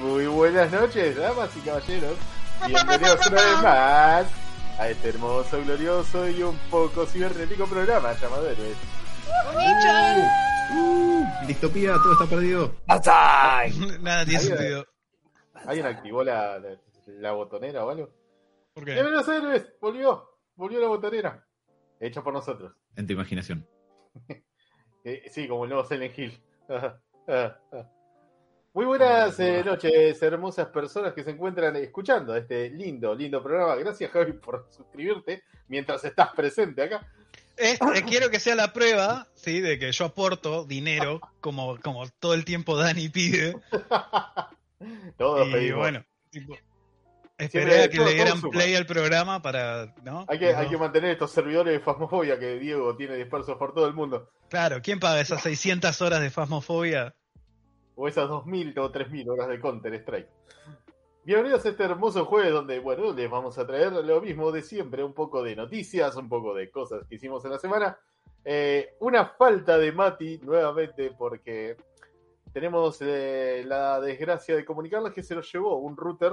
Muy buenas noches, damas y caballeros. Bienvenidos una vez más a este hermoso, glorioso y un poco cibernético programa llamado Héroes. Uh, distopía, todo está perdido. Nada tiene sentido. ¿Alguien activó la, la, la botonera o algo? ¿Por qué? Bienvenidos a Héroes, volvió, volvió la botonera. Hecha por nosotros. En tu imaginación. Eh, sí, como el nuevo Silent Hill. Muy buenas eh, noches, hermosas personas que se encuentran escuchando este lindo, lindo programa. Gracias, Javi, por suscribirte mientras estás presente acá. Este, quiero que sea la prueba, sí, de que yo aporto dinero, como, como todo el tiempo Dani pide. Todos Y pedimos. bueno, esperé a que le dieran play al programa para, ¿no? Hay que, No. hay que mantener estos servidores de Fasmofobia que Diego tiene dispersos por todo el mundo. Claro, ¿quién paga esas 600 horas de fasmofobia? O esas 2.000 o 3.000 horas de Counter Strike. Bienvenidos a este hermoso jueves donde, bueno, les vamos a traer lo mismo de siempre, un poco de noticias, un poco de cosas que hicimos en la semana. Eh, una falta de Mati nuevamente porque tenemos eh, la desgracia de comunicarles que se lo llevó un router,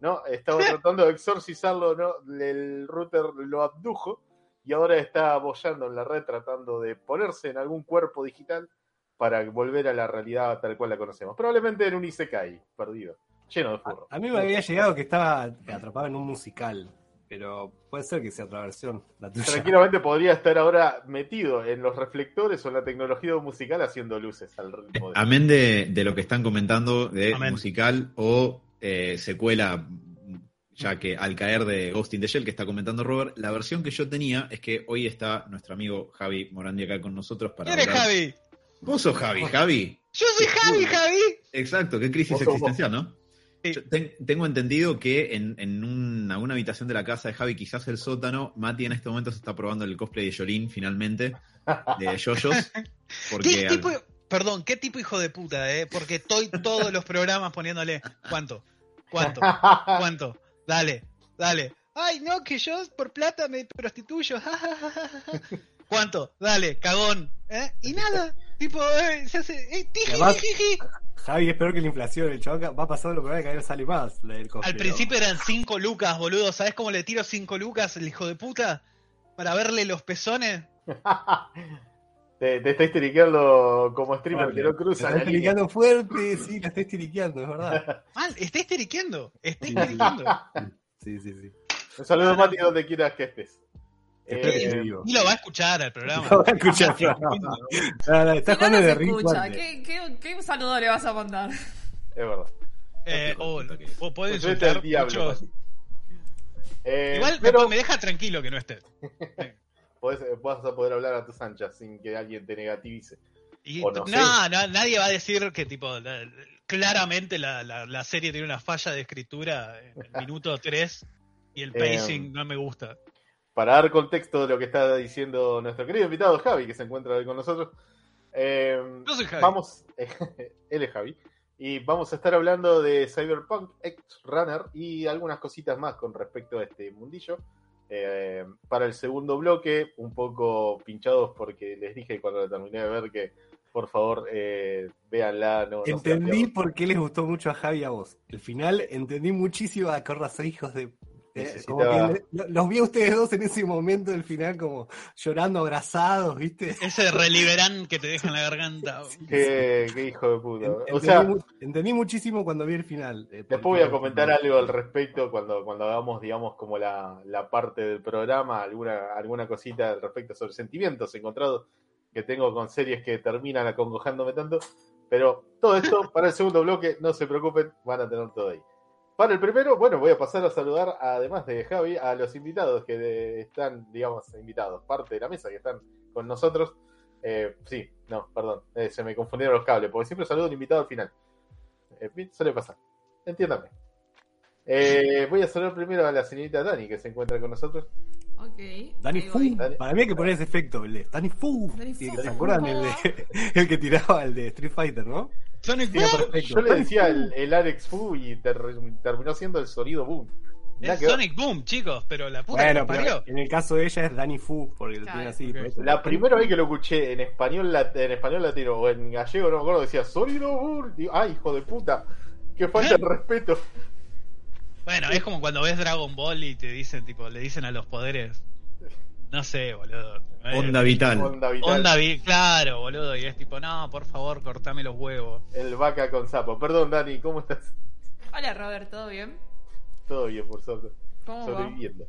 ¿no? Estaba tratando de exorcizarlo, ¿no? El router lo abdujo y ahora está bollando en la red tratando de ponerse en algún cuerpo digital para volver a la realidad tal cual la conocemos. Probablemente en un Isekai perdido, lleno de furro. A mí me había llegado que estaba atrapado en un musical, pero puede ser que sea otra versión, la tuya. Tranquilamente podría estar ahora metido en los reflectores o en la tecnología musical haciendo luces al ritmo de... Amén de, de lo que están comentando de Amén. musical o eh, secuela, ya que al caer de Ghost in the Shell que está comentando Robert, la versión que yo tenía es que hoy está nuestro amigo Javi Morandi acá con nosotros para ¿Quién es hablar- Javi? Vos sos Javi, Javi. Yo soy Javi, Javi. Exacto, qué crisis Vos existencial, ¿no? Sí. Yo ten- tengo entendido que en, en una, una habitación de la casa de Javi, quizás el sótano, Mati en este momento se está probando el cosplay de Jolín finalmente, de Yoyos. Porque ¿Qué al- tipo, perdón, qué tipo hijo de puta, eh? Porque estoy todos los programas poniéndole, ¿cuánto? ¿Cuánto? ¿Cuánto? Dale, dale. Ay, no, que yo por plata me prostituyo. ¿Cuánto? Dale, cagón. ¿Eh? Y nada. Tipo, eh, se hace. Eh, tiji, además- tiji. Javi, es peor que la inflación, el chaval va pasando lo que cada vez sale más, del Al principio eran 5 lucas, boludo. ¿Sabes cómo le tiro 5 lucas el hijo de puta? Para verle los pezones. te, te está histeriqueando como streamer Fuerte. que no cruza está la línea. esteriqueando fuerte, sí, la está esteriqueando, es verdad. Mal, está histeriqueando. Está Sí. histeriquando. Sí, sí, sí. Un saludo, Mati, donde quieras que estés. Espero que Eh, esté vivo. Y lo va a escuchar al programa. No va a escuchar, no. No, no, está jugando de escucha. ¿qué, qué, qué saludo le vas a mandar? Es verdad. Eh, o, o puede Pues insultar al diablo, muchos-. Eh, Igual pero me deja tranquilo que no esté. podés- vas a poder hablar a tus anchas sin que alguien te negativice. Y no, nadie va a decir que tipo la- claramente la, la, la serie tiene una falla de escritura en el minuto 3 y el pacing Em, no me gusta. Para dar contexto de lo que está diciendo nuestro querido invitado Javi, que se encuentra hoy con nosotros, eh, Yo soy Javi. vamos, él es Javi, y vamos a estar hablando de Cyberpunk X Runner y algunas cositas más con respecto a este mundillo. Eh, para el segundo bloque, un poco pinchados porque les dije cuando la terminé de ver que por favor eh, véanla. No, no Entendí pierdan. por qué les gustó mucho a Javi a vos. El final entendí muchísimo a Corras hijos de. Eh, Necesitaba- que los vi a ustedes dos en ese momento del final como llorando abrazados, ¿viste? Ese reliberán que te deja en la garganta. Qué, qué hijo de puta. En- O entendí, sea, mu- entendí muchísimo cuando vi el final. eh, Después porque- voy a comentar algo al respecto cuando, cuando hagamos, digamos, como la, la parte del programa, alguna, alguna cosita al respecto sobre sentimientos encontrados que tengo con series que terminan acongojándome tanto. Pero todo esto para el segundo bloque, no se preocupen, van a tener todo ahí. Para el primero, bueno, voy a pasar a saludar, además de Javi, a los invitados que de- están, digamos, invitados, parte de la mesa que están con nosotros. Eh, sí, no, perdón, eh, se me confundieron los cables, porque siempre saludo a un invitado al final. Eh, suele pasar. Entiéndame. Eh, voy a saludar primero a la señorita Dani, que se encuentra con nosotros. Ok. Dani ahí voy. Fu. Para mí hay que poner ese efecto, el de Danny Fu. Danny. ¿Se acuerdan? El, de, el que tiraba el de Street Fighter, ¿no? Sonic Boom. Yo le decía el, el Alex Fu y ter- terminó siendo el sonido boom. Es que. Sonic Boom, chicos, pero la puta Bueno, que parió. en el caso de ella es Danny Fu, porque lo Claro, tiene así. La primera vez que lo escuché en español, en español latino o en gallego, no me acuerdo, decía Bull. Digo, Ay, hijo de puta. Que falta de respeto. Bueno, es como cuando ves Dragon Ball y te dicen, tipo, le dicen a los poderes. No sé, boludo. Eh, Onda vital. Onda vital. Onda vi- claro, boludo. Y es tipo, no, por favor, cortame los huevos. El vaca con sapo. Perdón, Dani, ¿cómo estás? Hola Robert, ¿todo bien? Todo bien, por suerte. ¿Cómo va? Sobreviviendo.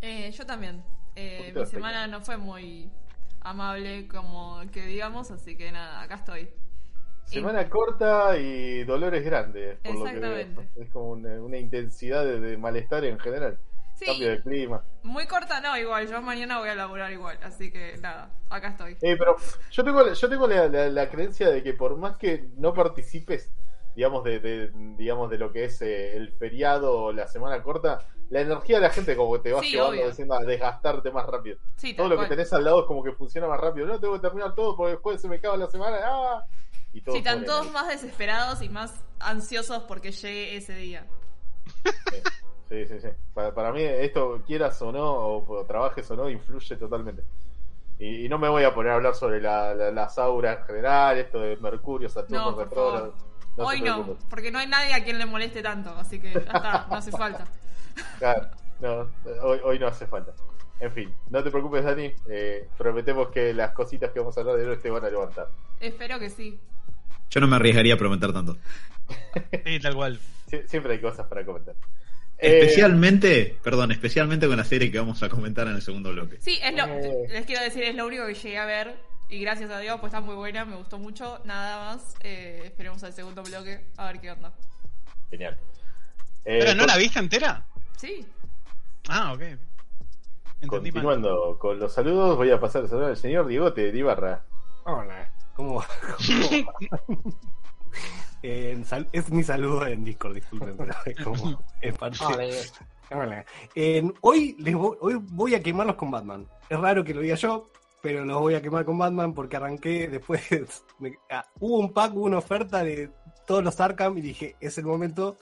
Eh, yo también. Eh, mi semana no fue muy amable como que digamos, así que nada, acá estoy. Semana corta y dolores grandes, por lo que veo. Exactamente. Es como una, una intensidad de, de malestar en general. Sí, Cambio de clima. muy corta no, igual, yo mañana voy a laburar igual, así que nada, acá estoy. Eh, pero yo tengo, yo tengo la, la- la creencia de que por más que no participes, digamos, de, de- digamos, de lo que es eh, el feriado o la semana corta, la energía de la gente como que te va Sí, llevando diciendo a desgastarte más rápido. Sí, Todo lo que tenés al lado es como que funciona más rápido. No, tengo que terminar todo porque después se me acaba la semana. ¡ah! Y todo Sí, están todos más desesperados y más ansiosos porque llegue ese día. Sí, sí, sí. Para, para mí, esto, quieras o no, o, o trabajes o no, influye totalmente. Y, y no me voy a poner a hablar sobre la, la, las auras en general, esto de Mercurio, Saturno, No, retrógrado. Hoy no, porque no hay nadie a quien le moleste tanto, así que ya está, no hace falta. Claro, no, hoy, hoy no hace falta. En fin, no te preocupes, Dani. eh, prometemos que las cositas que vamos a hablar de hoy te van a levantar. Espero que sí. Yo no me arriesgaría a prometer tanto. Sí, tal cual. Sie- siempre hay cosas para comentar. Eh, Especialmente, perdón, especialmente con la serie que vamos a comentar en el segundo bloque. Sí, es lo, Eh. les quiero decir, es lo único que llegué a ver. Y gracias a Dios, pues está muy buena, me gustó mucho. Nada más. Eh, esperemos al segundo bloque, a ver qué onda. Genial. Eh, ¿Pero no con- la viste entera? Sí, Ah, ok. Entendí mal. Continuando con los saludos, voy a pasar a saludar al señor Diegote de Ibarra. Hola, ¿cómo va? ¿Cómo va? Eh, sal- es mi saludo en Discord, disculpen, pero es como es parte. Hola. Eh, hoy, les voy, hoy voy a quemarlos con Batman. Es raro que lo diga yo, pero los voy a quemar con Batman porque arranqué después. me- ah, hubo un pack, hubo una oferta de todos los Arkham y dije, es el momento.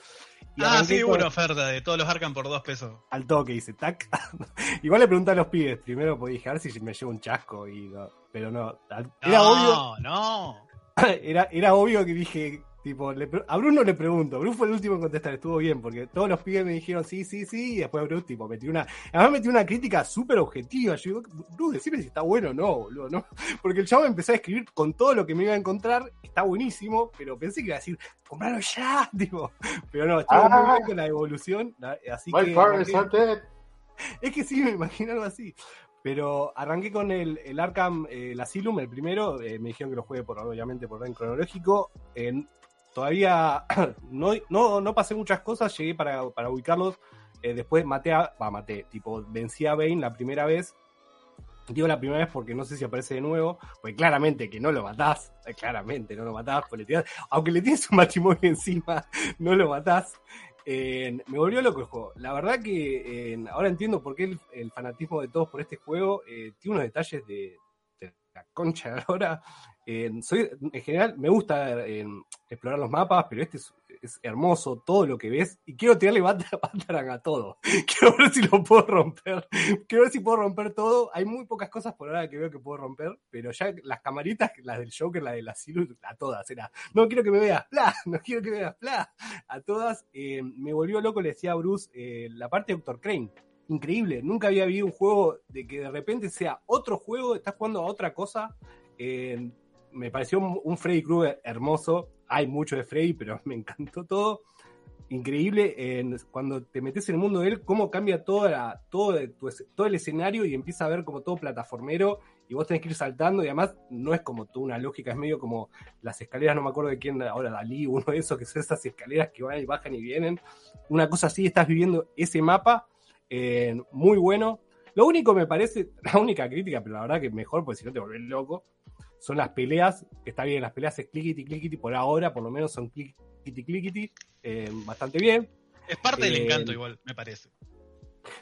Y Ah, sí, hubo una oferta de todos los Arkham por dos pesos. al toque, dice, tac. Igual le pregunté a los pibes primero, porque dije, a ver si me llevo un chasco, y no, pero no. Era obvio, No, no. era, era obvio que dije, tipo, le a Bruno le pregunto, Bruno fue el último en contestar, estuvo bien, porque todos los pibes me dijeron sí, sí, sí, y después Bruno, tipo, metió una, además metió una crítica súper objetiva, yo digo, Bruno, decime si está bueno o no, boludo, ¿no? Porque el chavo empezó a escribir con todo lo que me iba a encontrar, está buenísimo, pero pensé que iba a decir, compralo ya, tipo, pero no, estuvo Ah. muy bien con la evolución, así My que... arranqué- are dead. es que sí, me imagino algo así. Pero arranqué con el, el Arkham, eh, el Asylum, el primero. eh, me dijeron que lo juegue por, obviamente por orden cronológico. En- todavía no, no, no pasé muchas cosas, llegué para, para ubicarlos. eh, después maté a. Va, maté. Tipo, vencí a Bane la primera vez. Digo la primera vez porque no sé si aparece de nuevo. Porque claramente que no lo matás. eh, Claramente no lo matás. aunque le tienes un matrimonio encima, no lo matás. Eh, me volvió loco el juego. La verdad que ahora entiendo por qué el, fanatismo de todos por este juego tiene unos detalles de, de la concha de la hora. Soy, en general me gusta eh, explorar los mapas, pero este es, hermoso, todo lo que ves. Y quiero tirarle bat- Batarang a todo. Quiero ver si lo puedo romper. Quiero ver si puedo romper todo. Hay muy pocas cosas por ahora que veo que puedo romper, pero ya las camaritas, las del Joker, la del asilo, a todas, era, no quiero que me veas, bla, no quiero que me veas, bla a todas. Eh, me volvió loco, le decía a Bruce, eh, la parte de Doctor Crane. Increíble, nunca había habido un juego de que de repente sea otro juego, estás jugando a otra cosa. Eh, me pareció un, Freddy Krueger hermoso. Hay mucho de Freddy, pero me encantó todo. Increíble eh, cuando te metes en el mundo de él, cómo cambia toda la, todo, tu todo el escenario y empieza a ver como todo plataformero y vos tenés que ir saltando y además no es como toda una lógica, es medio como las escaleras, no me acuerdo de quién ahora, Dalí, uno de esos que son esas escaleras que van y bajan y vienen. Una cosa así, estás viviendo ese mapa, eh, muy bueno. Lo único me parece, la única crítica, pero la verdad que mejor, porque si no te volvés loco, son las peleas, está bien, las peleas es clickity clickity por ahora, por lo menos son clickity clickity, eh, bastante bien. Es parte del Eh, encanto igual, me parece.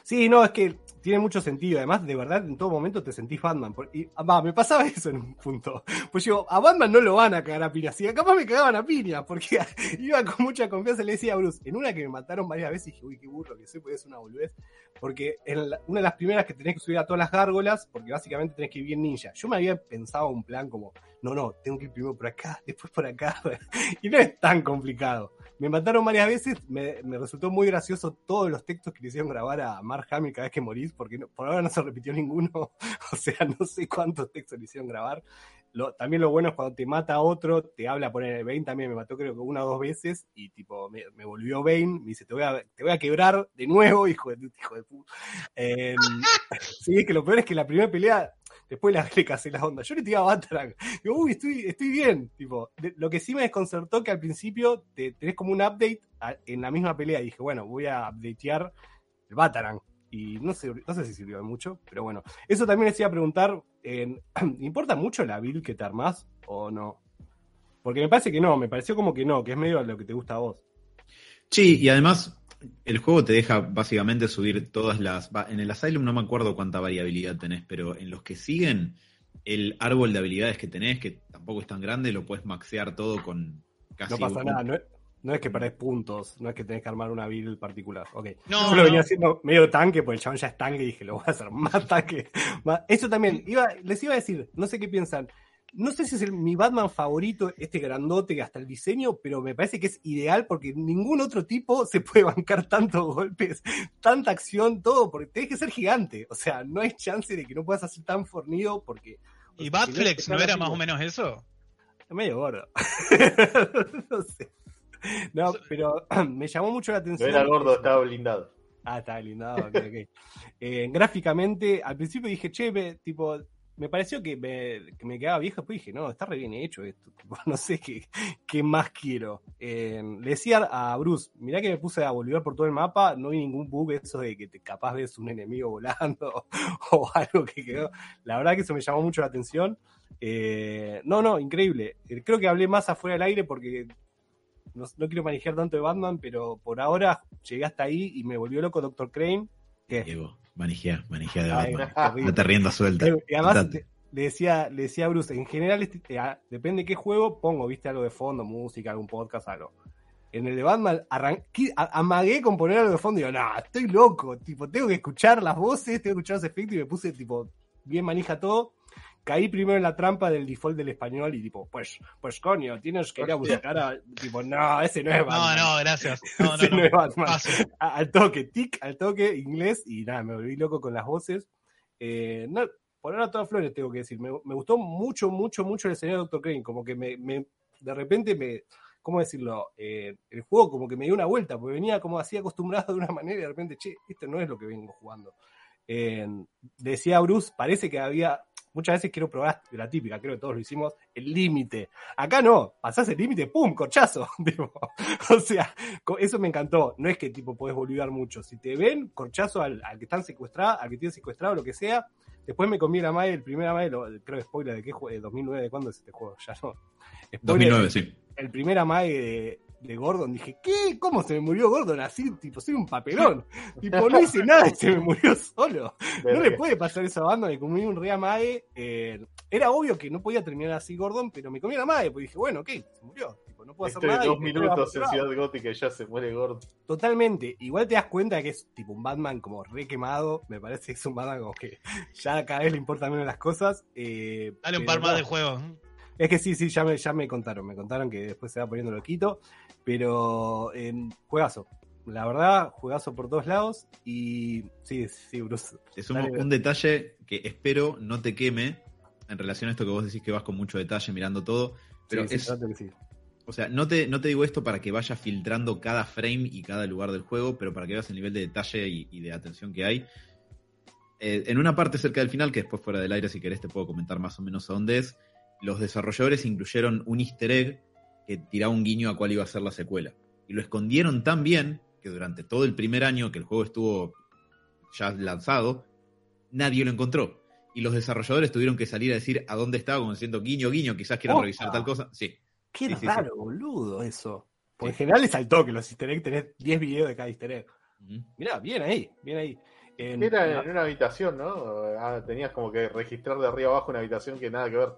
Sí, no, es que tiene mucho sentido. Además, de verdad, en todo momento te sentís Batman. Y, ah, va, me pasaba eso en un punto. Pues yo, a Batman no lo van a cagar a piñas. Y capaz me cagaban a piñas, porque iba con mucha confianza y le decía a Bruce, en una que me mataron varias veces, dije, uy, qué burro que soy, porque es una boludez. Porque en una de las primeras que tenés que subir a todas las gárgolas, porque básicamente tenés que ir bien ninja. Yo me había pensado un plan como, no, no, tengo que ir primero por acá, después por acá. y no es tan complicado. Me mataron varias veces, me, resultó muy gracioso todos los textos que le hicieron grabar a Mark Hamill cada vez que morís, porque por ahora no se repitió ninguno, o sea, no sé cuántos textos le hicieron grabar. También lo bueno es cuando te mata otro, te habla por el Bane, también me mató creo que una o dos veces, y tipo, me, me volvió Bane, me dice, te voy a, te voy a quebrar de nuevo, hijo de, hijo de puta. Eh, sí, es que lo peor es que la primera pelea, después la, le casé la onda. Yo le tiraba a Batarang, Digo, uy, estoy, estoy bien. Tipo, lo que sí me desconcertó que al principio te, tenés como un update a- en la misma pelea. Y dije, bueno, voy a updatear el Batarang. Y no sé, no sé si sirvió de mucho, pero bueno. Eso también les iba a preguntar, ¿importa mucho la build que te armás o no? Porque me parece que no, me pareció como que no, que es medio lo que te gusta a vos. Sí, y además el juego te deja básicamente subir todas las... En el Asylum no me acuerdo cuánta variabilidad tenés, pero en los que siguen, el árbol de habilidades que tenés, que tampoco es tan grande, lo puedes maxear todo con casi... No pasa un- nada, no es, no es que perdés puntos, no es que tenés que armar una build particular. Ok. No, Yo lo venía haciendo medio tanque, porque el chabón ya es tanque y dije, lo voy a hacer más tanque. más- Eso también, iba, les iba a decir, no sé qué piensan. No sé si es el- mi Batman favorito, este grandote, hasta el diseño, pero me parece que es ideal porque ningún otro tipo se puede bancar tantos golpes, tanta acción, todo, porque tenés que ser gigante. O sea, no hay chance de que no puedas hacer tan fornido porque. ¿Y Batflex no era más o menos eso? medio gordo. no sé. No, pero me llamó mucho la No atención. era gordo, estaba blindado. Ah, está blindado, ok, ok. Eh, gráficamente, al principio dije, che, me- tipo, me pareció que me, que me quedaba viejo, después dije, no, está re bien hecho esto, no sé qué, qué más quiero. Le decía a Bruce, mirá que me puse a volver por todo el mapa, no hay ningún bug eso de que te capaz ves un enemigo volando o algo que quedó. La verdad que eso me llamó mucho la atención. Eh, no, no, increíble. Eh, Creo que hablé más afuera del aire porque no, no quiero manejar tanto de Batman, pero por ahora llegué hasta ahí y me volvió loco Doctor Crane. Manejea, manejea de Ay, Batman. terrible. No te rienda suelta. Eh, Y además te- le decía, le decía a Bruce, en general, este- eh, ah, depende de qué juego, pongo, viste, algo de fondo, música, algún podcast, algo. En el de Batman arranqué, a- amagué con poner algo de fondo y digo, no, estoy loco, tipo, tengo que escuchar las voces, tengo que escuchar los efectos y me puse, tipo, bien manija todo. Caí primero en la trampa del default del español y tipo, pues, pues coño, tienes que ir a buscar a, tipo, no, ese no es No, Batman. no, gracias. No, no, Ese no no. es Batman Paso. a- al toque, tic, al toque, inglés, y nada, me volví loco con las voces. Eh, no, por ahora todas flores tengo que decir. Me, me gustó mucho, mucho, mucho el escenario de Doctor Crane. Como que me, me- de repente me, ¿cómo decirlo? Eh, el juego como que me dio una vuelta, porque venía como así acostumbrado de una manera y de repente, che, esto no es lo que vengo jugando. Eh, decía Bruce, parece que había, muchas veces quiero probar la típica, creo que todos lo hicimos, el límite. Acá no, pasás el límite, ¡pum! corchazo. Tipo, o sea, eso me encantó. No es que tipo podés boludear mucho. Si te ven, corchazo al, al que están secuestrados, al que tiene secuestrado, lo que sea. Después me comí la madre, el primer amague, lo- creo que spoiler de qué juego, de 2009, ¿de cuándo es este juego? Ya no. Spoiler, 2009, sí. el primer amague de, de Gordon, dije, ¿qué? ¿Cómo se me murió Gordon así? Tipo, soy un papelón. tipo, no hice nada y se me murió solo. No le puede pasar eso a banda, me comí un re amague. eh, era obvio que no podía terminar así Gordon, pero me comí la amague, porque dije, bueno, ok, se murió. Tipo, no puedo hacer Estoy nada. dos minutos en. Ciudad Gótica y ya se muere gordo. Totalmente. Igual te das cuenta que es tipo un Batman como re quemado. Me parece que es un Batman como que ya cada vez le importan menos las cosas. eh, Dale un par más no. de juegos. Es que sí, sí, ya me, ya me contaron. Me contaron que después se va poniendo loquito. Pero eh, juegazo. La verdad, juegazo por todos lados. Y sí, sí, Bruce. Te sumo Dale. un detalle que espero no te queme en relación a esto que vos decís que vas con mucho detalle mirando todo. Pero Sí, es, trato que sí. o sea, no te, no te digo esto para que vayas filtrando cada frame y cada lugar del juego, pero para que veas el nivel de detalle y, y de atención que hay. Eh, en una parte cerca del final, que después fuera del aire, si querés, te puedo comentar más o menos a dónde es, los desarrolladores incluyeron un easter egg que tiraba un guiño a cuál iba a ser la secuela. Y lo escondieron tan bien que durante todo el primer año que el juego estuvo ya lanzado, nadie lo encontró. Y los desarrolladores tuvieron que salir a decir a dónde estaba, como diciendo guiño, guiño, quizás quieran Opa. revisar tal cosa. Sí. Qué Sí, sí, raro, boludo, eso. Por Sí. en general es al toque. Los easter eggs tenés 10 videos de cada easter egg. Ujú. Mirá, bien ahí, bien ahí. En- Era la- en una habitación, ¿no? Ah, tenías como que registrar de arriba abajo una habitación que nada que ver.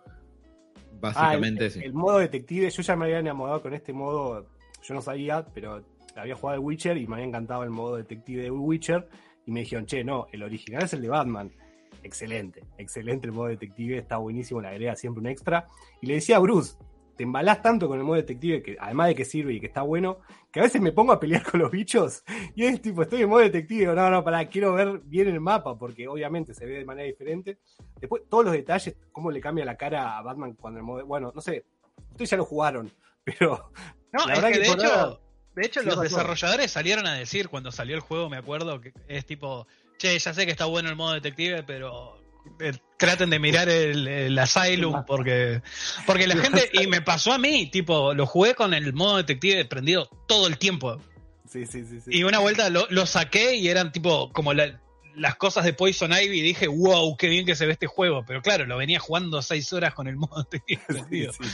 Básicamente, Ah, el, sí. el modo detective, yo ya me había enamorado con este modo, yo no sabía, pero había jugado el Witcher y me había encantado el modo detective de Witcher y me dijeron, che, no, el original es el de Batman. Excelente, excelente el modo detective, está buenísimo, le agrega siempre un extra. Y le decía a Bruce, te embalás tanto con el modo detective, que además de que sirve y que está bueno, que a veces me pongo a pelear con los bichos y es tipo, estoy en modo detective, no, no, para, quiero ver bien el mapa, porque obviamente se ve de manera diferente. Después, todos los detalles, cómo le cambia la cara a Batman cuando el modo. Bueno, no sé, ustedes ya lo jugaron, pero. No, La es verdad que de hecho, nada- de hecho los desarrolladores salieron a decir cuando salió el juego, me acuerdo, que es tipo, che, ya sé que está bueno el modo detective, pero traten de mirar el, el Asylum porque porque la gente y me pasó a mí, tipo, lo jugué con el modo detective prendido todo el tiempo Sí, sí, sí. sí. y una vuelta lo, lo saqué y eran tipo como la- las cosas de Poison Ivy y dije, wow, qué bien que se ve este juego, pero claro, lo venía jugando seis horas con el modo detective Sí, prendido. sí.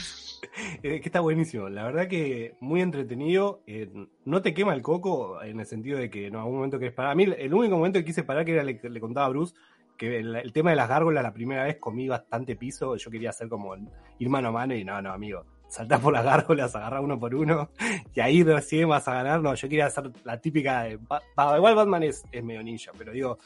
Eh, que está buenísimo. La verdad que muy entretenido. eh, no te quema el coco en el sentido de que no, algún momento que parar. A mí el único momento que quise parar, que era le, le contaba a Bruce, que el, el tema de las gárgolas la primera vez comí bastante piso. Yo quería hacer como ir mano a mano y no, no, amigo. Saltar por las gárgolas, agarrar uno por uno y ahí recién vas a ganar. No, yo quería hacer la típica de. Ba- ba- igual Batman es, es medio ninja, pero digo,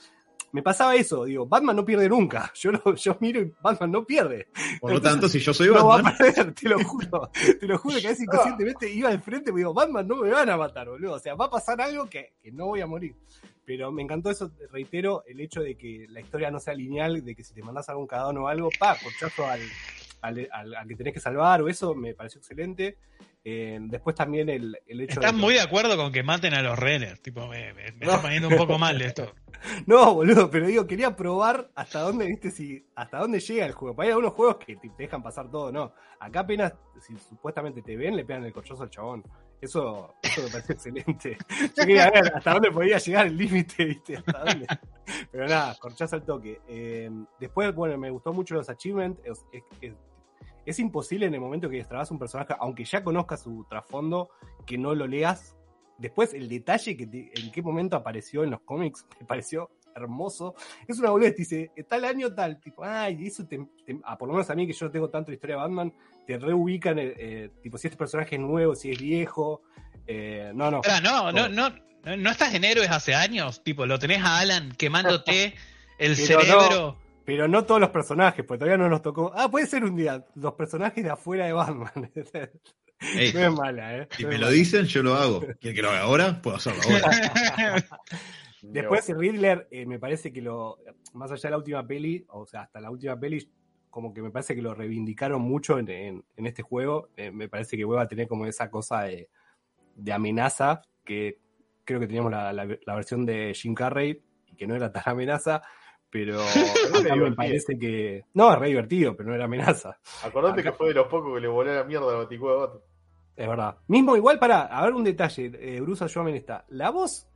me pasaba eso. Digo, Batman no pierde nunca. Yo, lo- yo miro y Batman no pierde. Por lo tanto, si yo soy no va a Batman, perder, te lo juro. Te lo juro que a veces inconscientemente iba al frente y me digo, Batman, no me van a matar, boludo. O sea, va a pasar algo que, que no voy a morir. Pero me encantó eso, reitero, el hecho de que la historia no sea lineal, de que si te mandás algún cadón o algo, pa, corchazo al, al, al- al que tenés que salvar, o eso me pareció excelente. Eh, después también el, el hecho Estás de que- muy de acuerdo con que maten a los renes. Tipo, me, me- me está poniendo un poco mal esto. No, boludo, pero digo, quería probar hasta dónde, viste, si, hasta dónde llega el juego. Porque hay algunos juegos que te dejan pasar todo, no. Acá apenas, si supuestamente te ven, le pegan el corchazo al chabón. Eso, eso me pareció excelente. Yo quería ver hasta dónde podía llegar el límite, viste, hasta dónde. Pero nada, corchazo al toque. Eh, después, bueno, me gustó mucho los achievements. Es, es- es- imposible en el momento que destrabas un personaje, aunque ya conozcas su trasfondo, que no lo leas. Después, el detalle que en qué momento apareció en los cómics me pareció hermoso. Es una boludez, dice, tal año tal, tipo, ay, eso te, te- ah, por lo menos a mí que yo tengo tanto historia de Batman, te reubican, eh, eh, tipo, si este personaje es nuevo, si es viejo. eh, no, no. Espera, no, no, no, no, no estás en héroes hace años. Tipo, lo tenés a Alan quemándote el Pero cerebro. Pero no todos los personajes, porque todavía no nos tocó. Ah, puede ser un día, los personajes de afuera de Batman. Ey, no es mala, ¿eh? si No me lo dicen, yo lo hago. ¿Quieren que lo haga ahora? Puedo hacerlo ahora. Después Riddler, eh, me parece que lo, más allá de la última peli, o sea, hasta la última peli, como que me parece que lo reivindicaron mucho en, en- en este juego. Eh, me parece que vuelve a tener como esa cosa de, de amenaza, que creo que teníamos la, la- la versión de Jim Carrey, y que no era tan amenaza, pero me parece que... No, es re divertido, pero no era amenaza. Acordate Acá- que fue de los pocos que le voló la mierda a la Baticueva de Bato. Es verdad. Mismo igual para, a ver un detalle, eh, Bruce ayúdame en esta. La voz,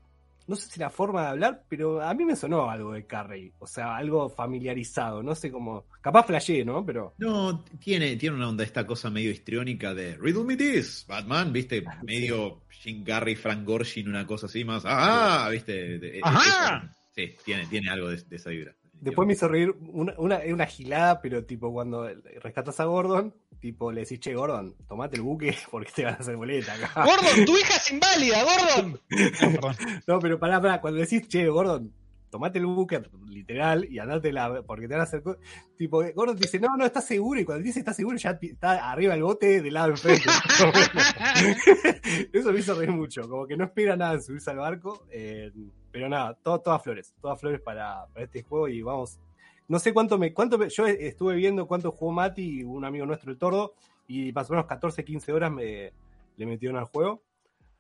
no sé si la forma de hablar, pero a mí me sonó algo de Carrey. O sea, algo familiarizado, no sé cómo. Capaz flashé, ¿no? Pero. No, tiene, tiene una onda esta cosa medio histriónica de Riddle me this, Batman, viste, medio Jim Carrey, Frank Gorshin, una cosa así más. Ah, viste. Ajá. Sí, tiene, tiene algo de, de esa vibra. Después me hizo reír una, una, una gilada, pero tipo cuando rescatas a Gordon, tipo le decís, che, Gordon, tomate el buque porque te van a hacer boleta acá. Gordon, tu hija es inválida, Gordon. No, perdón. No, pero pará, pará, cuando decís, che, Gordon, tomate el buque, literal, y andate la, porque te van a hacer Tipo, Gordon te dice, no, no, estás seguro, y cuando dice estás seguro, ya está arriba el bote del lado enfrente. Eso me hizo reír mucho, como que no espera nada en subirse al barco, eh, pero nada, todo, todas flores, todas flores para, para este juego, y vamos. No sé cuánto me, cuánto me- yo estuve viendo cuánto jugó Mati, un amigo nuestro, el Tordo, y más o menos 14, 15 horas me, le metieron al juego.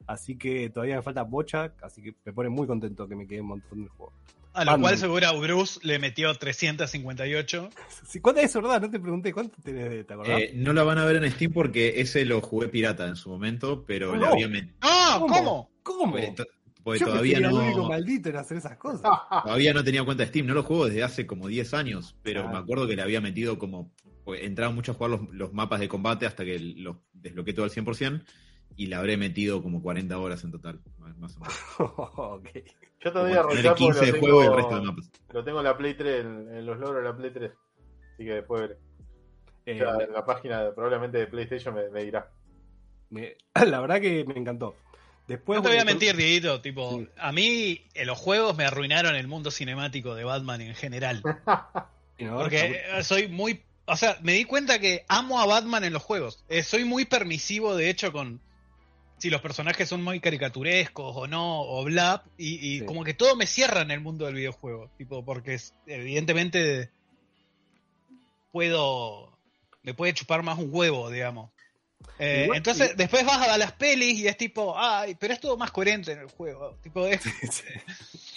Así que todavía me falta bocha, así que me pone muy contento que me quede un montón de juego. A lo cual seguro Bruce le metió 358. Sí, ¿Cuánto es verdad? No te pregunté, ¿cuánto tenés de te acordás? Eh, no la van a ver en Steam porque ese lo jugué pirata en su momento, pero le No. había metido. ¡No! ¿Cómo? ¿Cómo? To- porque Yo todavía que era el único no, maldito en hacer esas cosas. todavía no tenía cuenta de Steam. No lo juego desde hace como 10 años, pero Ah. me acuerdo que le había metido como. pues, entraba mucho a jugar los, los mapas de combate hasta que los desbloqueé todo al 100%. y le habré metido como 40 horas en total, más, o menos. ok. Yo te voy a Como tener arrancar 15 porque de lo juego y el tengo, resto de mapas. lo tengo en la Play 3, en, en los logros de la Play 3. Así que después veré. Eh, Ya en la página probablemente de PlayStation me, me dirá. me- la verdad que me encantó. Después, No te voy a mentir, Dieguito, tipo, Sí. a mí en los juegos me arruinaron el mundo cinemático de Batman en general. Porque eh, soy muy. O sea, me di cuenta que amo a Batman en los juegos. Eh, soy muy permisivo, de hecho, con. Si los personajes son muy caricaturescos o no, o bla. Y, y Sí. como que todo me cierra en el mundo del videojuego. Tipo, porque evidentemente. Puedo. Me puede chupar más un huevo, digamos. Eh, entonces, después vas a las pelis y es tipo, ay, pero es todo más coherente en el juego. Tipo, es, Sí, sí.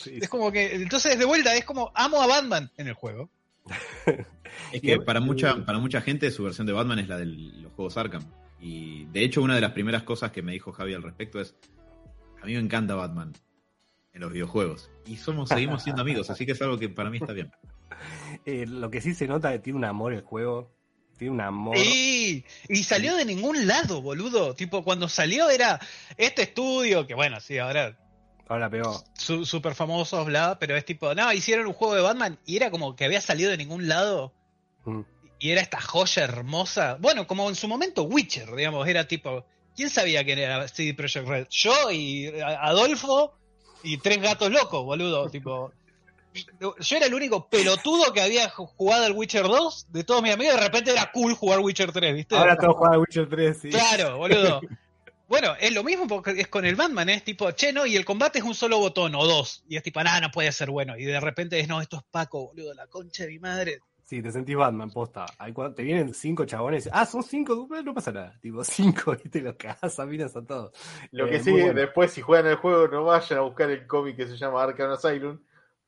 Sí, es como que. Entonces, de vuelta, es como, amo a Batman en el juego. Es que para mucha, para mucha gente su versión de Batman es la de los juegos Arkham. Y de hecho una de las primeras cosas que me dijo Javi al respecto es, a mí me encanta Batman en los videojuegos. Y somos, seguimos siendo amigos, así que es algo que para mí está bien. Eh, lo que sí se nota es que tiene un amor el juego. Tiene un amor. Y, y salió de ningún lado, boludo. Tipo, cuando salió era este estudio, que bueno, sí, ahora Ahora pegó. súper famosos, bla, pero es tipo, no, hicieron un juego de Batman y era como que había salido de ningún lado Mm. y era esta joya hermosa. Bueno, como en su momento Witcher, digamos, era tipo, ¿quién sabía quién era CD Projekt Red? Yo y Adolfo y tres gatos locos, boludo, tipo. Yo era el único pelotudo que había ju- jugado el Witcher 2 de todos mis amigos, de repente era cool jugar Witcher 3, ¿viste? Ahora todos juegan Witcher 3, sí. Claro, boludo. Bueno, es lo mismo porque es con el Batman, es tipo, che, no, y el combate es un solo botón o dos. Y es tipo, nada, no puede ser bueno. Y de repente es, no, esto es Paco, boludo, la concha de mi madre. Sí, te sentís Batman, posta. Ahí cuando te vienen cinco chabones. Ah, son cinco, no pasa nada. Tipo, cinco, y te los cagás a miras a todos. Lo Eh, que sí, bueno. después si juegan el juego, no vayan a buscar el cómic que se llama Arkham Asylum,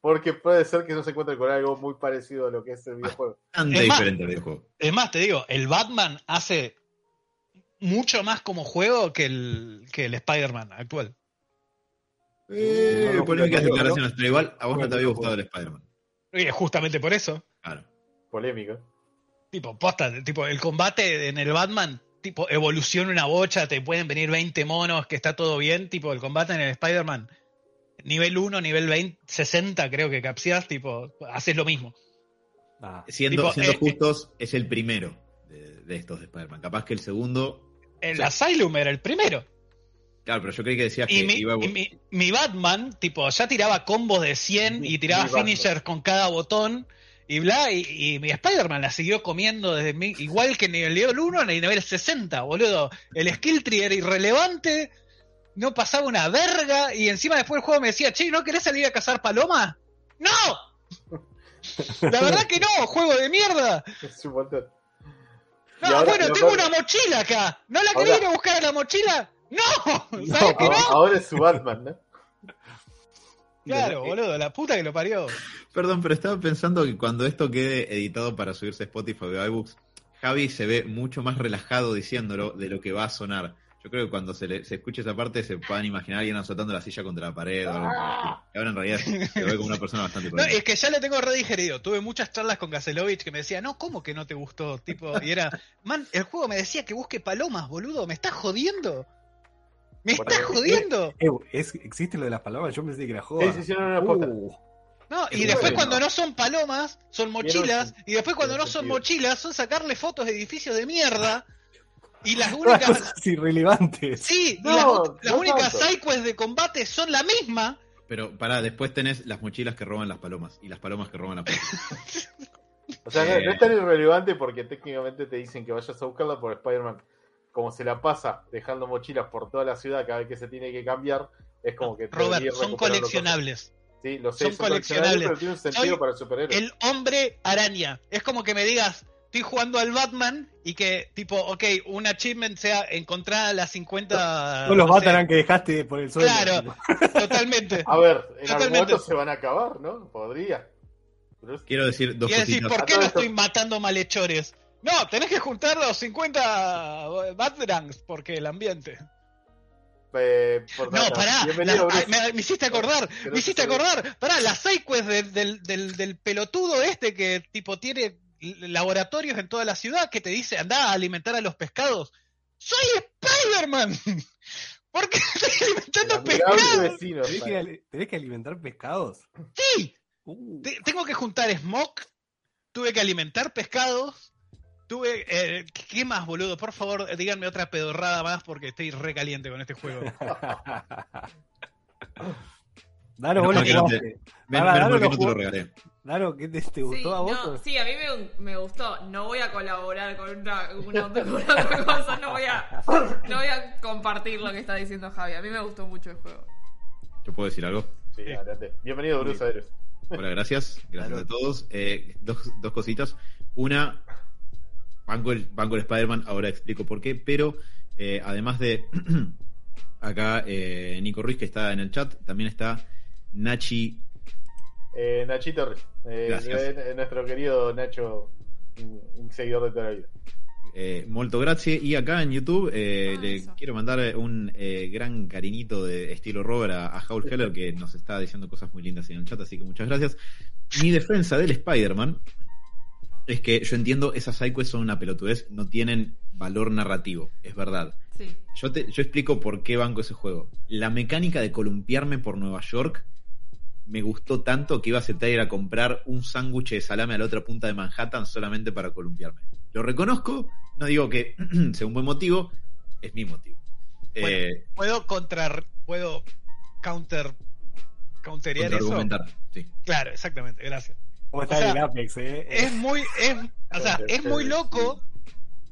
porque puede ser que no se encuentren con algo muy parecido a lo que es el videojuego. Bastante Es más- diferente el videojuego. Es más, te digo, el Batman hace mucho más como juego que el, que el Spider-Man actual. Eh, no, no, polémicas no, declaraciones, pero igual a vos no te había gustado el. Spider-Man. Y es justamente por eso. Claro. Polémico. Tipo, posta, tipo, el combate en el Batman, tipo, evoluciona una bocha, te pueden venir 20 monos, que está todo bien. Tipo, el combate en el Spider-Man, nivel 1, nivel 20, 60, creo que capsias, tipo, haces lo mismo. Ah, Siendo, Tipo, siendo eh, justos, es el primero de, de estos de Spider-Man. Capaz que el segundo. El. Asylum era el primero. Claro, pero yo creí que decías Y, que mi, iba a- y mi, mi Batman, tipo, ya tiraba combos de 100 Mi- y tiraba finishers con cada botón y bla, y, y mi Spider-Man la siguió comiendo desde mi, igual que nivel 1 en el nivel 60, boludo. El skill tree era irrelevante, no pasaba una verga, y encima después el juego me decía, che, ¿no querés salir a cazar palomas? ¡No! La verdad que no, juego de mierda. Es un montón. No, ahora- bueno, tengo ahora- una mochila acá. ¿No la Ahora- querés ir a buscar a la mochila? ¡No! ¿Sabes que Ahora, no? ahora es su Batman, ¿no? Claro, boludo, la puta que lo parió. Perdón, pero estaba pensando que cuando esto quede editado para subirse a Spotify o iBooks, Javi se ve mucho más relajado diciéndolo de lo que va a sonar. Yo creo que cuando se, le- se escuche esa parte se puedan imaginar a alguien azotando la silla contra la pared o algo. Y ahora en realidad se ve como una persona bastante No, es que ya lo tengo redigerido. Tuve muchas charlas con Gaselovich que me decía, no, ¿cómo que no te gustó? Tipo, y era, man, el juego me decía que busque palomas, boludo. ¿Me estás jodiendo? ¿Me estás jodiendo? Eh, ¿es, ¿Existe lo de las palabras? Yo pensé que era joda. Sí, sí, sí, no, no, no. Uh, No, y después bueno. cuando no son palomas, son mochilas. Y después cuando no son mochilas, son sacarle fotos de edificios de mierda. Y las únicas... cosas irrelevantes. Sí, y las, las no únicas sidequests de combate son la misma. Pero pará, después tenés las mochilas que roban las palomas y las palomas que roban las mochilas. O sea, no, no es tan irrelevante porque técnicamente te dicen que vayas a buscarla por Spider-Man. Como se la pasa dejando mochilas por toda la ciudad cada vez que se tiene que cambiar, es como que. Robert, son coleccionables. Sí, lo sé, son coleccionables. pero tiene un sentido Soy para el superhéroe. El hombre araña. Es como que me digas, estoy jugando al Batman y que, tipo, ok, un achievement sea encontrar las 50. Todos los Bataran que dejaste por el suelo. Claro. Totalmente. A ver, en algún Totalmente. momento se van a acabar, ¿no? Podría. Pero es- Quiero decir dos Y decir. ¿por qué A no esto- estoy matando malhechores? No, tenés que juntar los 50 Batrangs porque el ambiente. eh, por No, pará, la- me, me hiciste acordar, me hiciste acordar. Pará, la sidequest del, del, del, del pelotudo este que tipo tiene laboratorios en toda la ciudad que te dice anda a alimentar a los pescados. ¡Soy Spider-Man? ¿Por qué estoy alimentando Amigable pescado? vecino. ¿Tenés que, tenés que alimentar pescados? Sí, Uh, te- tengo que juntar smoke, tuve que alimentar pescados, tuve... eh, ¿Qué más, boludo? Por favor, eh, díganme otra pedorrada más porque estoy recaliente con este juego. Daro, Menos vos lo que no te- que lo no te lo jugó. regalé. Daro, ¿qué te, te Sí, gustó a vos? no, sí, a mí me, me gustó. No voy a colaborar con una, una, con otra cosa. No voy, a, no voy a compartir lo que está diciendo Javi. A mí me gustó mucho el juego. ¿Yo puedo decir algo? Sí, adelante. Bienvenido, Bruce Aires. Hola, gracias. Gracias Claro. a todos. Eh, dos, dos cositas. Una, banco el, banco el Spider-Man, ahora explico por qué, pero eh, además de acá eh, Nico Ruiz, que está en el chat, también está Nachi. Eh, Nachito. Eh, Gracias. eh, nuestro querido Nacho, un, un seguidor de toda la vida. Eh, molto grazie. Y acá en YouTube eh, Ah, le eso. quiero mandar un eh, gran cariñito de estilo Robert a, a Howl Heller que nos está diciendo cosas muy lindas en el chat, así que muchas gracias. Mi defensa del Spider-Man es que yo entiendo esas sidequests son una pelotudez, no tienen valor narrativo, es verdad. Sí. Yo, te, yo explico por qué banco ese juego. La mecánica de columpiarme por Nueva York me gustó tanto que iba a aceptar ir a comprar un sándwich de salame a la otra punta de Manhattan solamente para columpiarme. Lo reconozco, no digo que sea un buen motivo, es mi motivo. Bueno, Eh, ¿Puedo contra... puedo counter... counterear eso? sí. Claro, exactamente, gracias. ¿Cómo está o sea, el Apex, eh? Es muy, es, o sea, es muy loco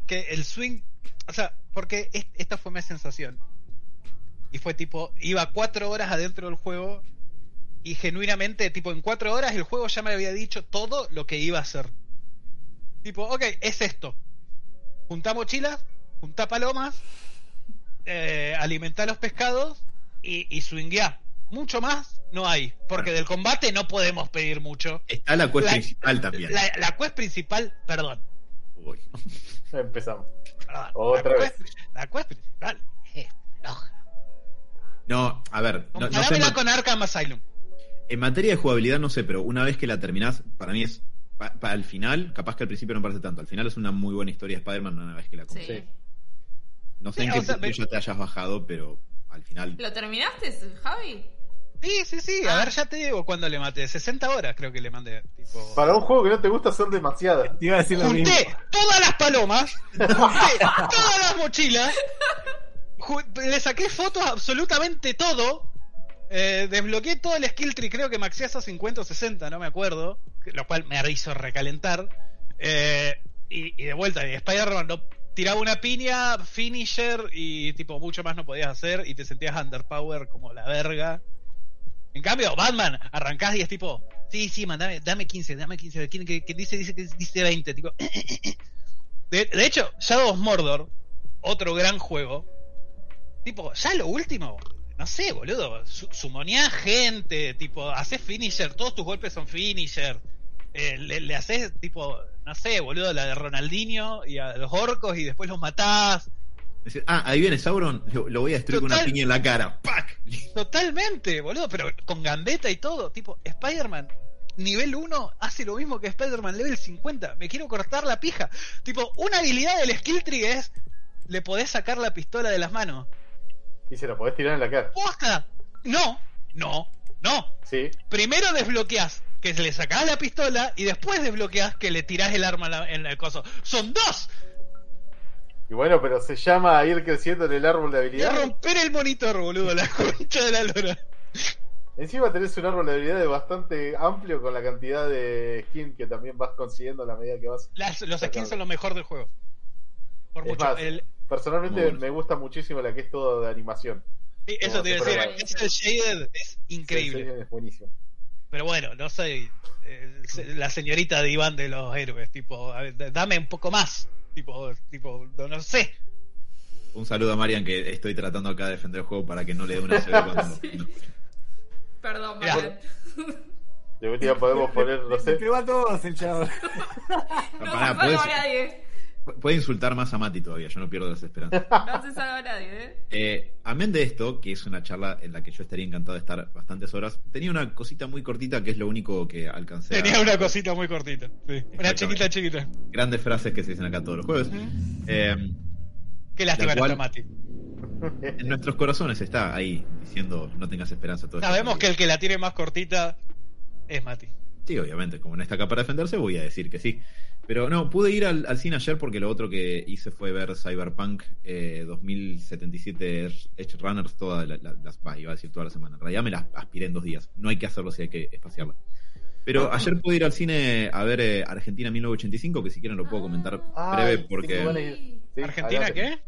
que el swing, o sea, porque es- esta fue mi sensación. Y fue tipo, iba cuatro horas adentro del juego y genuinamente, tipo, en cuatro horas el juego ya me había dicho todo lo que iba a hacer. Tipo, ok, es esto. Juntá mochilas, juntá palomas, eh, alimentá los pescados y, y swingueá. Mucho más no hay, porque del combate no podemos pedir mucho. Está la quest La- principal también. La, la quest principal, perdón, Uy. Empezamos. perdón. Otra la, vez. quest, la quest principal es floja. No, a ver, no, no con Arkham Asylum. En materia de jugabilidad no sé, pero una vez que la terminás, para mí es, para el final, capaz que al principio no parece tanto, al final es una muy buena historia de Spider-Man una vez que la Sí. conoces. No sé Sí, en qué sea, ya te hayas bajado, pero al final... ¿Lo terminaste, Javi? Sí, sí, sí. A Ah. ver, ya te digo cuándo le maté. 60 horas creo que le mandé. Tipo... Para un juego que no te gusta son demasiadas. Te iba a decir lo mismo. Junté todas las palomas, junté todas las mochilas, le saqué fotos a absolutamente todo, eh, desbloqueé todo el skill tree, creo que maxé hasta 50 o 60, no me acuerdo, lo cual me hizo recalentar. eh, y, de vuelta, Spider-Man no tiraba una piña, finisher y tipo mucho más no podías hacer y te sentías underpower como la verga. En cambio, Batman, arrancás y es tipo, sí, sí, mandame, dame 15, dame 15. ¿Quién, que, que dice, dice que dice 20? Tipo, de, de hecho, Shadow of Mordor, otro gran juego. Tipo, ya lo último, no sé, boludo. Su, sumonía gente, tipo, haces finisher, todos tus golpes son finisher. Eh, le, le haces, tipo, no sé, boludo, la de Ronaldinho y a los orcos y después los matás. Decir, ah, ahí viene Sauron, lo, lo voy a destruir con una piña en la cara. ¡Pac! Totalmente, boludo, pero con gambeta y todo. Tipo, Spider-Man nivel 1 hace lo mismo que Spider-Man level 50. Me quiero cortar la pija. Tipo, una habilidad del skill tree es le podés sacar la pistola de las manos. Y se la podés tirar en la cara. No, no, no. Sí. Primero desbloqueas que le sacás la pistola y después desbloqueas que le tirás el arma en, la- en el coso. ¡Son dos! Y bueno, pero se llama ir creciendo en el árbol de Y habilidades. romper el monitor, boludo, la concha de la lora. Encima tenés un árbol de habilidades bastante amplio con la cantidad de skin que también vas consiguiendo a la medida que vas. Las- los skins son lo mejor del juego. Por Es mucho. más, El- Personalmente bueno. me gusta muchísimo la que es todo de animación. Sí, eso te iba a decir, el shaded es increíble. Sí, es buenísimo. Pero bueno, no soy eh, la señorita de Iván de los héroes, tipo, a ver, d- dame un poco más, tipo, tipo, no, no sé. Un saludo a Marian que estoy tratando acá de defender el juego para que no le dé una CB cuando... Sí. no. Perdón. Marian. De última podemos poner, no sé. pegó a todos el chavo. No nadie. Puede insultar más a Mati todavía, yo no pierdo las esperanzas. No se salva a nadie, ¿eh? Eh, amén de esto, que es una charla en la que yo estaría encantado de estar bastantes horas, tenía una cosita muy cortita que es lo único que alcancé. a- Tenía una cosita muy cortita, sí. Una chiquita, chiquita. Grandes frases que se dicen acá todos los jueves. Eh, Qué lástima no cual- Mati. En nuestros corazones está ahí diciendo no tengas esperanza. Todo Sabemos que el que la tiene más cortita es Mati. Sí, obviamente, como no está acá para defenderse, voy a decir que sí. Pero no, pude ir al, al cine ayer porque lo otro que hice fue ver Cyberpunk eh, 2077 Edge Runners todas la- la- las, bah, iba a decir toda la semana. En realidad me las aspiré en dos días. No hay que hacerlo si hay que espaciarla. Pero ayer pude ir al cine a ver eh, Argentina 1985, que si quieren lo puedo comentar Ay, breve porque... de- Sí, ¿Argentina qué?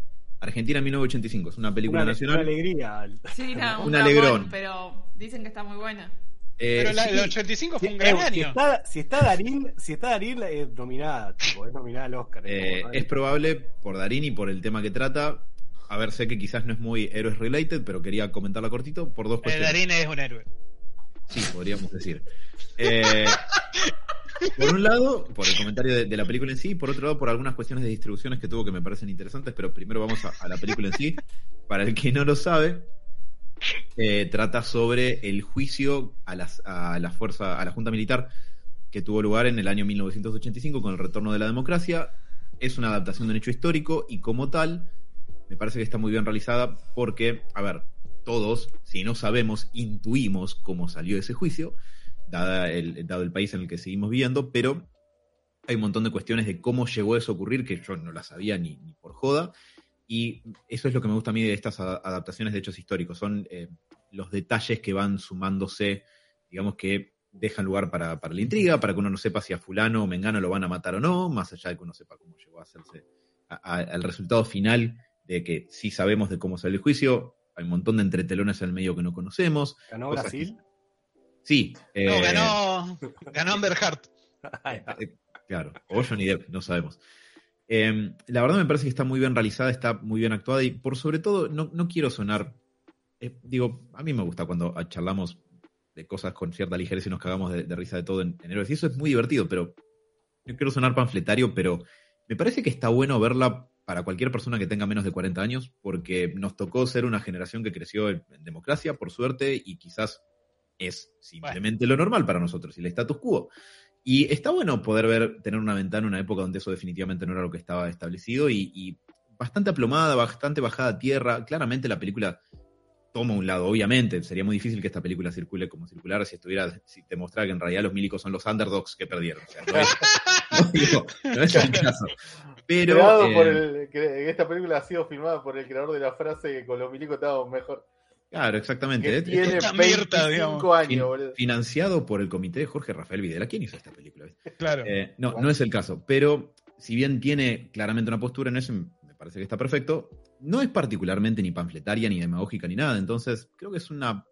Argentina 1985 es una película Una, nacional. una alegría. Sí, nada, un, Un alegrón. pero dicen que está muy buena. Eh, Pero la, sí, el 85 fue un gran eh, si año. está, si está Darín, si está Darín es nominada, tipo, es nominada al Oscar. Eh, como, ¿no? es probable por Darín y por el tema que trata. A ver, sé que quizás no es muy Héroes related, pero quería comentarla cortito por dos Eh, cuestiones. Darín es un héroe. Sí, podríamos decir. Eh, por un lado, por el comentario de, de la película en sí, y por otro lado, por algunas cuestiones de distribuciones que tuvo que me parecen interesantes, pero primero vamos a, a la película en sí. Para el que no lo sabe, eh, trata sobre el juicio a, las, la fuerza, a la Junta Militar que tuvo lugar en el año 1985 con el retorno de la democracia. Es una adaptación de un hecho histórico y como tal, me parece que está muy bien realizada porque, a ver, todos, si no sabemos, intuimos cómo salió ese juicio, dado el país en el que seguimos viviendo, pero hay un montón de cuestiones de cómo llegó eso a ocurrir que yo no las sabía ni por joda. Y eso es lo que me gusta a mí de estas adaptaciones de hechos históricos. Son eh, los detalles que van sumándose, digamos que dejan lugar para, para la intriga, para que uno no sepa si a fulano o mengano lo van a matar o no, más allá de que uno sepa cómo llegó a hacerse a- a- al resultado final de que sí sabemos de cómo salió el juicio. Hay un montón de entretelones en el medio que no conocemos. ¿Ganó Brasil? Sí. No, eh, ganó, ganó Amber está. eh, Claro, o Johnny Depp, no sabemos. Eh, la verdad me parece que está muy bien realizada, está muy bien actuada y por sobre todo no, no quiero sonar, eh, digo, a mí me gusta cuando charlamos de cosas con cierta ligereza y nos cagamos de, de risa de todo en, en héroes y eso es muy divertido, pero no quiero sonar panfletario, pero me parece que está bueno verla para cualquier persona que tenga menos de 40 años porque nos tocó ser una generación que creció en, en democracia, por suerte, y quizás es simplemente lo normal para nosotros, y el status quo. Y está bueno poder ver, tener una ventana en una época donde eso definitivamente no era lo que estaba establecido y, y bastante aplomada, bastante bajada a tierra. Claramente la película toma un lado, obviamente. Sería muy difícil que esta película circule como circular si estuviera, si te mostrara que en realidad los milicos son los underdogs que perdieron. O sea, no, es, no digo, no es el caso. Pero eh, por el, que esta película ha sido filmada por el creador de la frase que con los milicos estábamos mejor. Claro, exactamente. Que tiene Esta 25 Mirta, digamos. años, boludo. financiado por el comité de Jorge Rafael Videla. ¿Quién hizo esta película? Claro. Eh, no, no es el caso. Pero si bien tiene claramente una postura en eso, me parece que está perfecto. No es particularmente ni panfletaria, ni demagógica, ni nada. Entonces, creo que es una.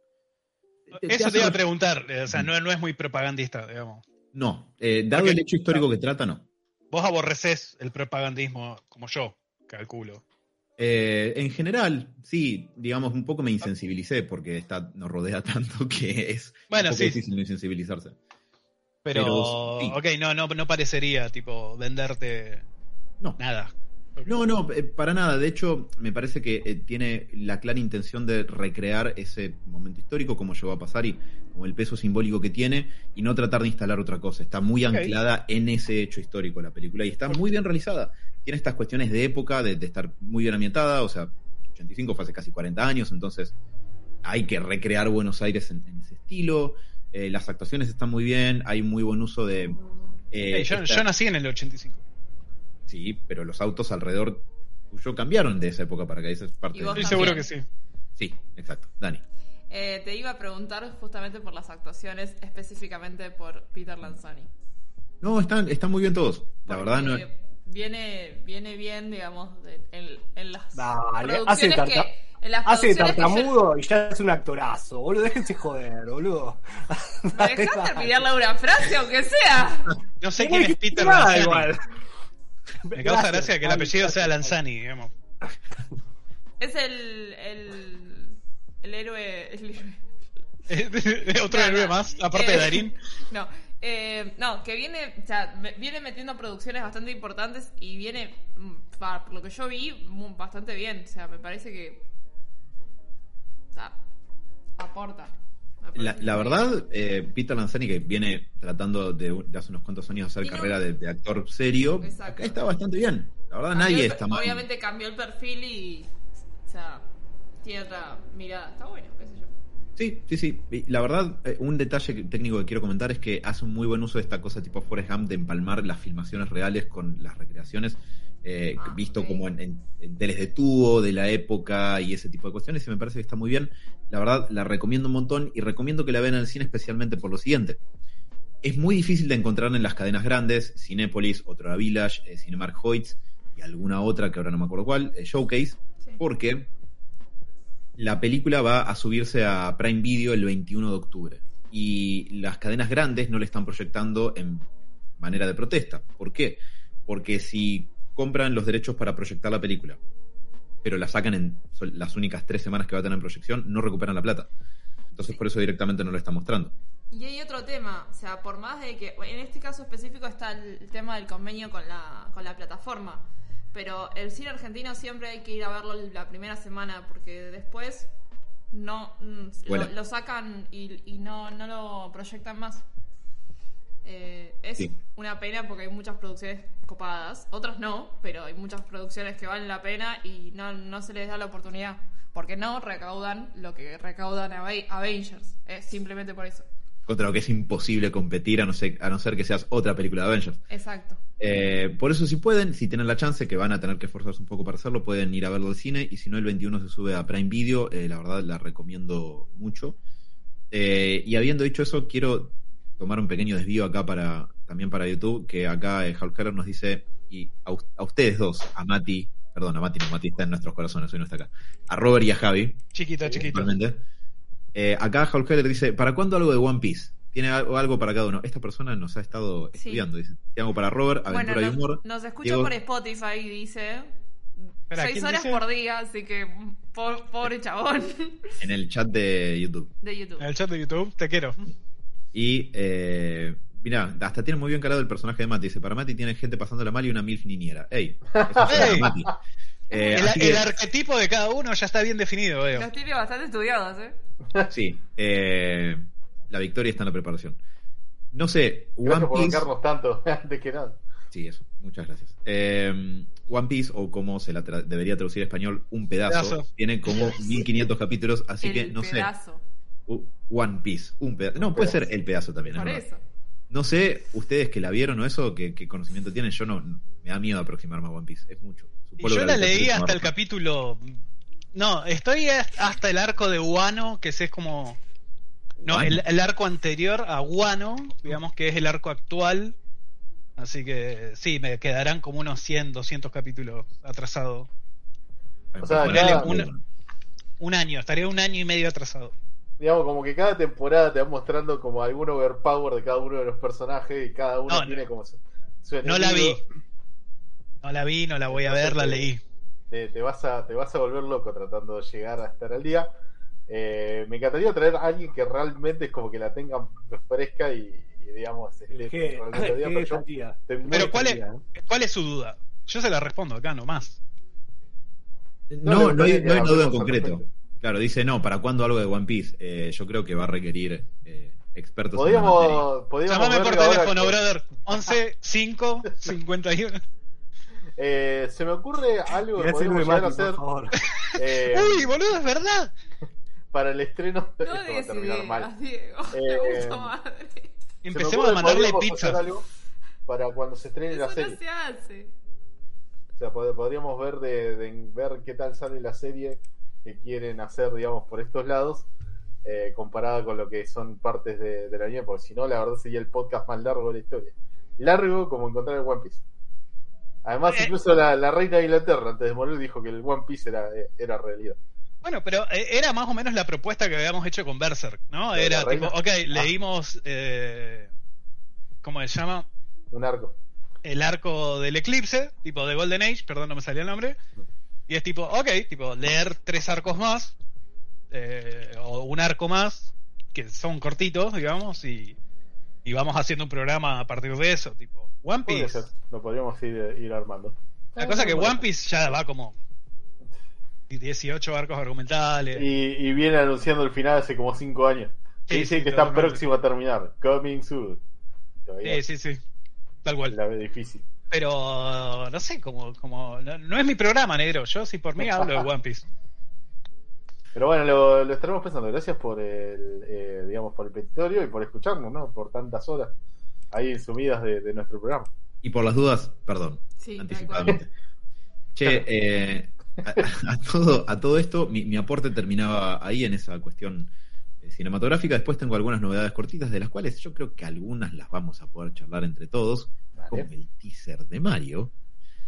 te- te Eso hace te iba a preguntar. eh, O sea, no, no es muy propagandista, digamos. No, eh, dado Porque- el hecho histórico que trata, no. Vos aborrecés el propagandismo como yo, calculo. Eh, en general, sí, digamos, un poco me insensibilicé porque esta nos rodea tanto que es Bueno, un poco sí. difícil no insensibilizarse. Pero, Pero, sí. ok, no, no, no parecería, tipo, venderte No. nada. No, no, eh, para nada. De hecho, me parece que eh, tiene la clara intención de recrear ese momento histórico, como llegó a pasar y como el peso simbólico que tiene, y no tratar de instalar otra cosa. Está muy anclada en ese hecho histórico la película y está muy bien realizada. Tiene estas cuestiones de época, de, de estar muy bien ambientada, o sea, 85 fue hace casi 40 años, entonces hay que recrear Buenos Aires en, en ese estilo. Eh, las actuaciones están muy bien, hay muy buen uso de... eh, yo, esta- yo nací en el 85. Sí, pero los autos alrededor tuyo cambiaron de esa época para que esa es parte Y de- vos seguro que sí. Sí, exacto. Dani. Eh, te iba a preguntar justamente por las actuaciones, específicamente por Peter Lanzani. No, están, están muy bien todos. La Porque verdad no. Viene, viene bien, digamos, en, en las Dale, hace, producciones tarta- que... En las hace que yo- tartamudo y ya es un actorazo, boludo. Déjense joder, boludo. ¿Me dejás terminarle una frase, aunque sea? No sé No quién es Peter Lanzani. igual. Me causa gracia que el apellido sea Lanzani, digamos. Es el... el, el héroe... el héroe- Otro No, héroe no. más, aparte Eh, de Darín. No, eh, no, que viene, o sea, viene metiendo producciones bastante importantes y viene, mm, pa- por lo que yo vi, bastante bien. O sea, me parece que. O sea, aporta. La, la verdad, eh, Peter Lanzani, que viene tratando de, de hace unos cuantos años hacer carrera de, de actor serio, acá está bastante bien. La verdad, Cambió nadie el- está mal. Obviamente cambió el perfil y. O sea, tiene otra mirada. Está bueno, qué sé yo. Sí, sí, sí. La verdad, eh, un detalle técnico que quiero comentar es que hace un muy buen uso de esta cosa tipo Forrest Gump de empalmar las filmaciones reales con las recreaciones, eh, Ah, visto como en, en- en teles de tubo de la época y ese tipo de cuestiones, y me parece que está muy bien. La verdad, la recomiendo un montón y recomiendo que la vean en el cine especialmente por lo siguiente. Es muy difícil de encontrar en las cadenas grandes, Cinépolis, Otra Village, eh, Cinemark Hoyts y alguna otra que ahora no me acuerdo cuál, eh, Showcase, Sí. porque la película va a subirse a Prime Video el 21 de octubre. Y las cadenas grandes no le están proyectando en manera de protesta. ¿Por qué? Porque si compran los derechos para proyectar la película, pero la sacan en las únicas tres semanas que va a tener en proyección, no recuperan la plata. Entonces por eso directamente no lo está mostrando. Y hay otro tema, o sea, por más de que, en este caso específico está el tema del convenio con la, con la plataforma, pero el cine argentino siempre hay que ir a verlo la primera semana, porque después no mm, lo, sacan y, y no, no lo proyectan más. Eh, es Sí. una pena porque hay muchas producciones copadas, otras no, pero hay muchas producciones que valen la pena y no, no se les da la oportunidad, porque no recaudan lo que recaudan Avengers, es simplemente por eso. Contra lo que es imposible competir a no ser, a no ser que seas otra película de Avengers. Exacto. Eh, por eso si pueden, si tienen la chance, que van a tener que esforzarse un poco para hacerlo, pueden ir a verlo al cine y si no el 21 se sube a Prime Video, eh, la verdad la recomiendo mucho. Eh, y habiendo dicho eso, quiero tomar un pequeño desvío acá para también para YouTube, que acá eh, Hulk Heller nos dice, y a ustedes dos, a Mati, perdón, a Mati no, Mati está en nuestros corazones, hoy no está acá, a Robert y a Javi, Chiquito, chiquito. Eh, acá Hulk Heller dice, ¿para cuándo algo de One Piece? Tiene algo, para cada uno. Esta persona nos ha estado Sí. estudiando. Dice, tiene algo para Robert, aventura Bueno, y humor. nos, nos escucha Diego- por Spotify y dice Espera, seis ¿quién horas dice? por día, así que po- pobre chabón en el chat de YouTube. de YouTube. En el chat de YouTube, te quiero. Y, eh, mira, hasta tiene muy bien calado el personaje de Mati. Dice, para Mati tiene gente pasándola mal y una milf niñera. ¡Ey! Eso es Ey. Mati. Eh, el, el que, arquetipo de cada uno ya está bien definido, veo. Los tiene bastante estudiados, ¿eh? sí, eh, la victoria está en la preparación. No sé, One Gracias por Piece... tanto, antes que nada. Sí, eso. Muchas gracias. Eh, One Piece, o como se la tra- debería traducir en español, un pedazo, Pedazo. tiene como 1500 capítulos, así el que no sé. pedazo. U- One Piece, un pedazo. No, Un puede pedazo. ser el pedazo también. es Por verdad. eso. No sé, ustedes que la vieron o eso, qué, qué conocimiento tienen, yo no, me da miedo aproximarme a One Piece, es mucho. Supongo yo la leí hasta el más- capítulo. No, estoy hasta el arco de Wano, que es como. No, el, el arco anterior a Wano, digamos que es el arco actual. Así que sí, me quedarán como unos 100, 200 capítulos atrasado. O sea, cada- un- Un año, estaría un año y medio atrasado. Digamos, como que cada temporada te va mostrando como algún overpower de cada uno de los personajes y cada uno No, tiene no. como su, su No la vi. No la vi, no la voy a ver, la leí. Te, te vas a, te vas a volver loco tratando de llegar a estar al día. Eh, me encantaría traer a alguien que realmente es como que la tenga fresca y, y, digamos, esté ¿Qué, realmente al día, qué pero yo ¿cuál es, día, ¿cuál es su duda? Yo se la respondo acá nomás. No, le no, hay, no hay que una duda en concreto. Claro, dice, no, ¿para cuándo algo de One Piece? Eh, yo creo que va a requerir eh, expertos en la materia. Podríamos, podríamos Llámame por teléfono, con- brother. 11 5 51. Eh, se me ocurre algo que Luis llegar a hacer por favor. eh, Uy, boludo, es verdad. para el estreno. No Esto va a terminar mal. Diego. Eh, madre. Empecemos a mandarle pizza. algo para cuando se estrene la serie. no se hace. O sea, pod- podríamos ver de, de- ver qué tal sale la serie que quieren hacer, digamos, por estos lados, eh, comparada con lo que son partes de, del anime, porque si no, la verdad sería el podcast más largo de la historia. Largo como encontrar el One Piece. Además, Eh. incluso la, la reina de Inglaterra, antes de morir, dijo que el One Piece era, era realidad. Bueno, pero eh, era más o menos la propuesta que habíamos hecho con Berserk, ¿no? ¿De Era tipo, reina? Ah. ok, leímos, eh, ¿cómo se llama? Un arco. El arco del eclipse, tipo de Golden Age, perdón, no me salía el nombre. Y es tipo, ok, tipo, leer tres arcos más, eh, o un arco más, que son cortitos, digamos, y, y vamos haciendo un programa a partir de eso, tipo, One Piece. ser, lo podríamos ir, ir armando. La cosa que One Piece ya va como 18 arcos argumentales. Y, y viene anunciando el final hace como 5 años. Sí, Dice sí, que está próximo a terminar. Coming soon. Todavía Sí, sí, sí. Tal cual. la ve difícil. Pero no sé, como, como no, no es mi programa, negro. Yo si por mí hablo de One Piece. Pero bueno, lo, lo estaremos pensando. Gracias por el, eh, digamos, por el petitorio y por escucharnos, ¿no? Por tantas horas ahí sumidas de, de nuestro programa. Y por las dudas, perdón, Sí, anticipadamente. Che, eh, a, a todo, a todo esto, mi, mi aporte terminaba ahí en esa cuestión eh, cinematográfica. Después tengo algunas novedades cortitas, de las cuales yo creo que algunas las vamos a poder charlar entre todos, Vale. como el teaser de Mario.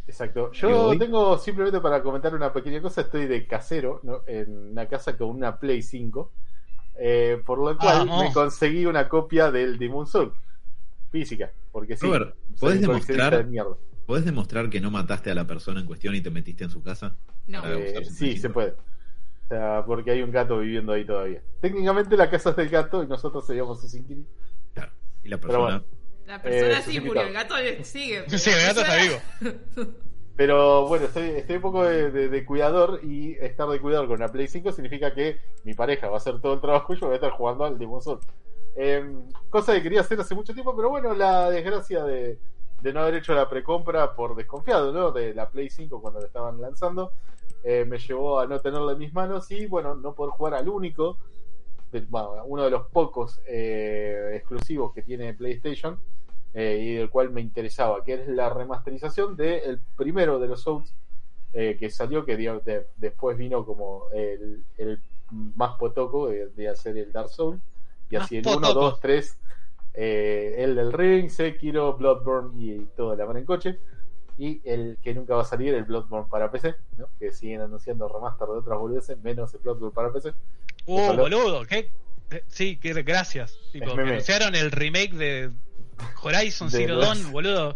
Exacto. Yo hoy- tengo simplemente para comentar una pequeña cosa, estoy de casero, ¿no? En una casa con una Play 5, eh, por lo cual Vamos. me conseguí una copia del Demon Soul, física, porque sí. Robert, ¿podés demostrar- de mierda. ¿Podés demostrar que no mataste a la persona en cuestión y te metiste en su casa? No. Eh, sí, se 5? puede. O sea, porque hay un gato viviendo ahí todavía. Técnicamente la casa es del gato y nosotros seríamos sus inquilinos. Claro. Y la persona. bueno. La persona Eh, sí murió, el gato sigue. pero Sí, el gato está persona- Pero bueno, estoy, estoy un poco de, de- de cuidador y estar de cuidador con la Play 5 significa que mi pareja va a hacer todo el trabajo y yo voy a estar jugando al Demon Soul. Em, cosa que quería hacer hace mucho tiempo, pero bueno, la desgracia de, de no haber hecho la precompra por desconfiado, ¿no? De la Play 5 cuando la estaban lanzando, eh, me llevó a no tenerla en mis manos y bueno, no poder jugar al único, de- bueno, uno de los pocos eh, exclusivos que tiene PlayStation eh, y del cual me interesaba, que es la remasterización del primero de los Souls eh, que salió, que de- después vino como el, más potoco de, de hacer el Dark Souls, y Más así el 1, potoco. 2, 3, eh, el del Ring, Sekiro, Bloodborne y toda la mano en coche. Y el que nunca va a salir, el Bloodborne para PC, ¿no? que siguen anunciando remaster de otras boludeces, menos el Bloodborne para PC. Uh, Ojalá. boludo, ¿qué? Eh, Sí, que gracias. Tipo, anunciaron el remake de Horizon Zero Dawn, boludo.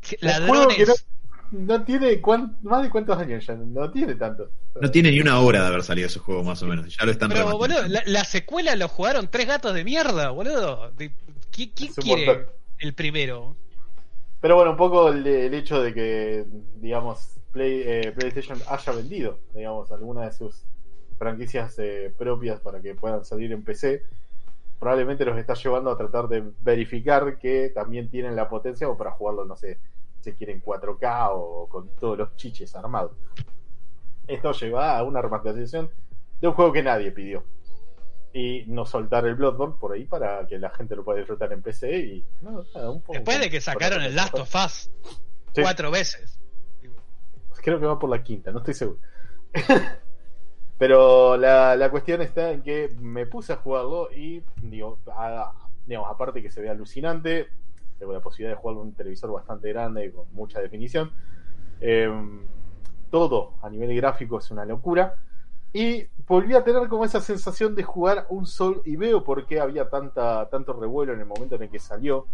¿Qué- Un juego que Ladrones. No, tiene cuán- más de cuántos años ya, no tiene tanto. No tiene ni una hora de haber salido ese juego, más o menos. Ya lo están Pero, boludo, la, la secuela lo jugaron tres gatos de mierda, boludo. De- ¿qui- ¿Quién quiere montón. el primero? Pero bueno, un poco el, el hecho de que, digamos, Play- eh, PlayStation haya vendido, digamos, alguna de sus franquicias eh, propias para que puedan salir en PC, probablemente los está llevando a tratar de verificar que también tienen la potencia o para jugarlo, no sé, si quieren 4K o con todos los chiches armados. Esto lleva a una remasterización de un juego que nadie pidió. Y no soltar el Bloodborne por ahí para que la gente lo pueda disfrutar en PC y... no, nada, un poco- Después de que sacaron el Last of Us Sí. cuatro veces. Creo que va por la quinta, no estoy seguro. Pero la, la cuestión está en que me puse a jugarlo y, digo, a- digamos, aparte que se ve alucinante, tengo la posibilidad de jugarlo en un televisor bastante grande con mucha definición. eh, todo a nivel gráfico es una locura. Y volví a tener como esa sensación de jugar un sol y veo por qué había tanta, tanto revuelo en el momento en el que salió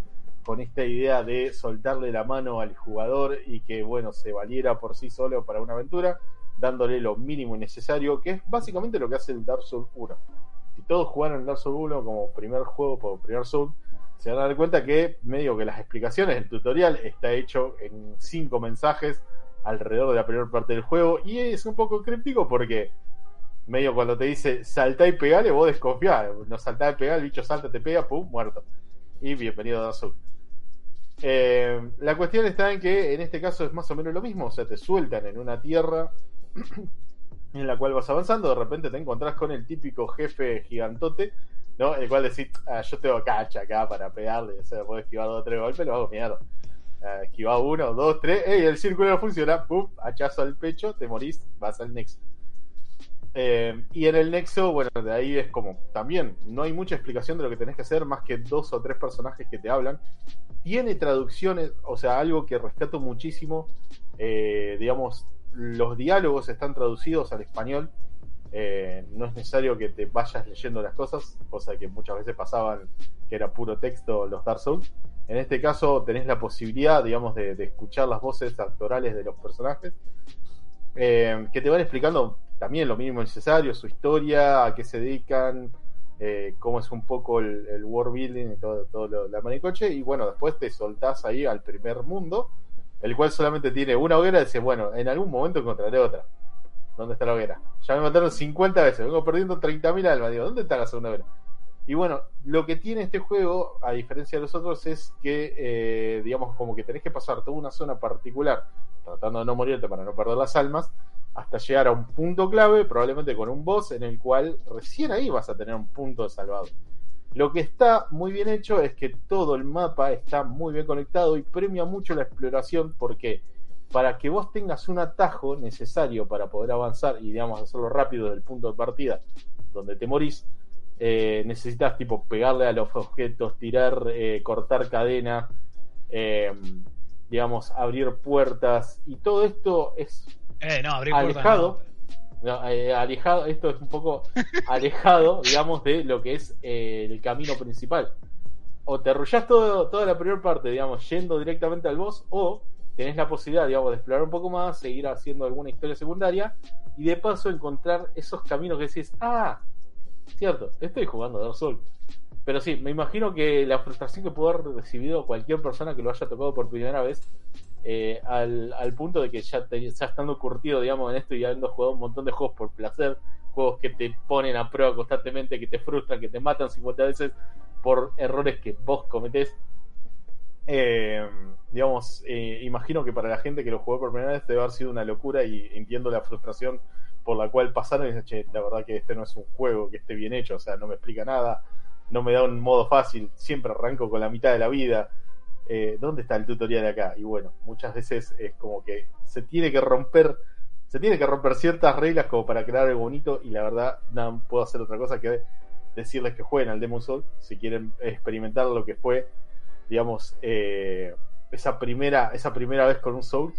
con esta idea de soltarle la mano al jugador y que bueno se valiera por sí solo para una aventura, dándole lo mínimo necesario, que es básicamente lo que hace el Dark Souls 1. Si todos jugaron el Dark Souls 1 como primer juego, como primer Soul, se van a dar cuenta que medio que las explicaciones, el tutorial está hecho en cinco mensajes alrededor de la primera parte del juego y es un poco críptico porque medio cuando te dice saltá y pegale, vos desconfiás, no saltá y pegar, el bicho salta, te pega, pum, muerto. Y bienvenido a Souls. Eh, la cuestión está en que en este caso es más o menos lo mismo, o sea, te sueltan en una tierra en la cual vas avanzando, de repente te encontrás con el típico jefe gigantote, ¿no? El cual decís, ah, yo tengo cacha acá para pegarle, o sea, puedo esquivar dos o tres golpes, lo hago mierda. Ah, esquiva uno, dos, tres, ¡ey! El círculo no funciona, ¡pum! Hachazo al pecho, te morís, vas al nexo. Eh, y en el nexo, bueno, de ahí es como, también, no hay mucha explicación de lo que tenés que hacer, más que dos o tres personajes que te hablan. Tiene traducciones, o sea, algo que rescato muchísimo, eh, digamos, los diálogos están traducidos al español, eh, no es necesario que te vayas leyendo las cosas, cosa que muchas veces pasaban que era puro texto los Dark Souls. En este caso tenés la posibilidad, digamos, de, escuchar las voces actorales de los personajes, eh, que te van explicando también lo mínimo necesario, su historia, a qué se dedican, eh, cómo es un poco el, el world building y todo, todo lo, la manicoche, y bueno, después te soltás ahí al primer mundo, el cual solamente tiene una hoguera, y dices, bueno, en algún momento encontraré otra. ¿Dónde está la hoguera? Ya me mataron 50 veces, vengo perdiendo 30.000 almas, digo, ¿dónde está la segunda hoguera? Y bueno, lo que tiene este juego, a diferencia de los otros, es que, eh, digamos, como que tenés que pasar toda una zona particular, tratando de no morirte para no perder las almas, hasta llegar a un punto clave, probablemente con un boss en el cual recién ahí vas a tener un punto salvado. Lo que está muy bien hecho es que todo el mapa está muy bien conectado y premia mucho la exploración porque para que vos tengas un atajo necesario para poder avanzar y digamos hacerlo rápido del punto de partida donde te morís, eh, necesitas tipo pegarle a los objetos, tirar, eh, cortar cadena, eh, digamos, abrir puertas y todo esto es Eh, no, abrir puertas, alejado. no. no, alejado, esto es un poco alejado, digamos, de lo que es el camino principal. O te arrullás todo, toda la primera parte, digamos, yendo directamente al boss, o tenés la posibilidad, digamos, de explorar un poco más, seguir haciendo alguna historia secundaria, y de paso encontrar esos caminos que decís, ah, cierto, estoy jugando Dark Souls. Pero sí, me imagino que la frustración que pudo haber recibido cualquier persona que lo haya tocado por primera vez, eh, al, al punto de que ya, te- ya estando curtido, digamos, en esto y habiendo jugado un montón de juegos por placer, juegos que te ponen a prueba constantemente, que te frustran, que te matan 50 veces por errores que vos cometés. Eh, digamos, eh, imagino que para la gente que lo jugó por primera vez debe haber sido una locura y entiendo la frustración por la cual pasaron y dicen, che, la verdad que este no es un juego que esté bien hecho, o sea, no me explica nada, no me da un modo fácil, siempre arranco con la mitad de la vida. Eh, ¿Dónde está el tutorial acá? Y bueno, muchas veces es como que se tiene que romper, se tiene que romper ciertas reglas como para crear algo bonito y la verdad no puedo hacer otra cosa que decirles que jueguen al Demon Soul si quieren experimentar lo que fue, digamos, eh, esa primera, esa primera vez con un Soul,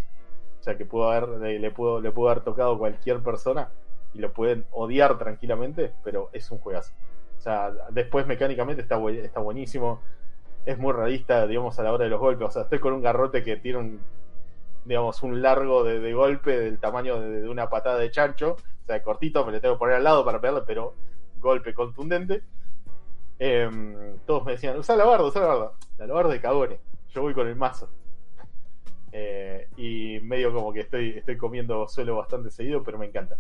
o sea que pudo haber, le, le pudo, le pudo haber tocado cualquier persona y lo pueden odiar tranquilamente, pero es un juegazo. O sea, después mecánicamente está, está buenísimo. Es muy realista, digamos, a la hora de los golpes. O sea, estoy con un garrote que tiene un, digamos, un largo de, golpe del tamaño de, de una patada de chancho. O sea, cortito, me le tengo que poner al lado para pegarle, pero golpe contundente. Em, todos me decían, usa la barda, usa la barda. La barda de cagones. Yo voy con el mazo. Eh, y medio como que estoy, estoy comiendo suelo bastante seguido, pero me encanta.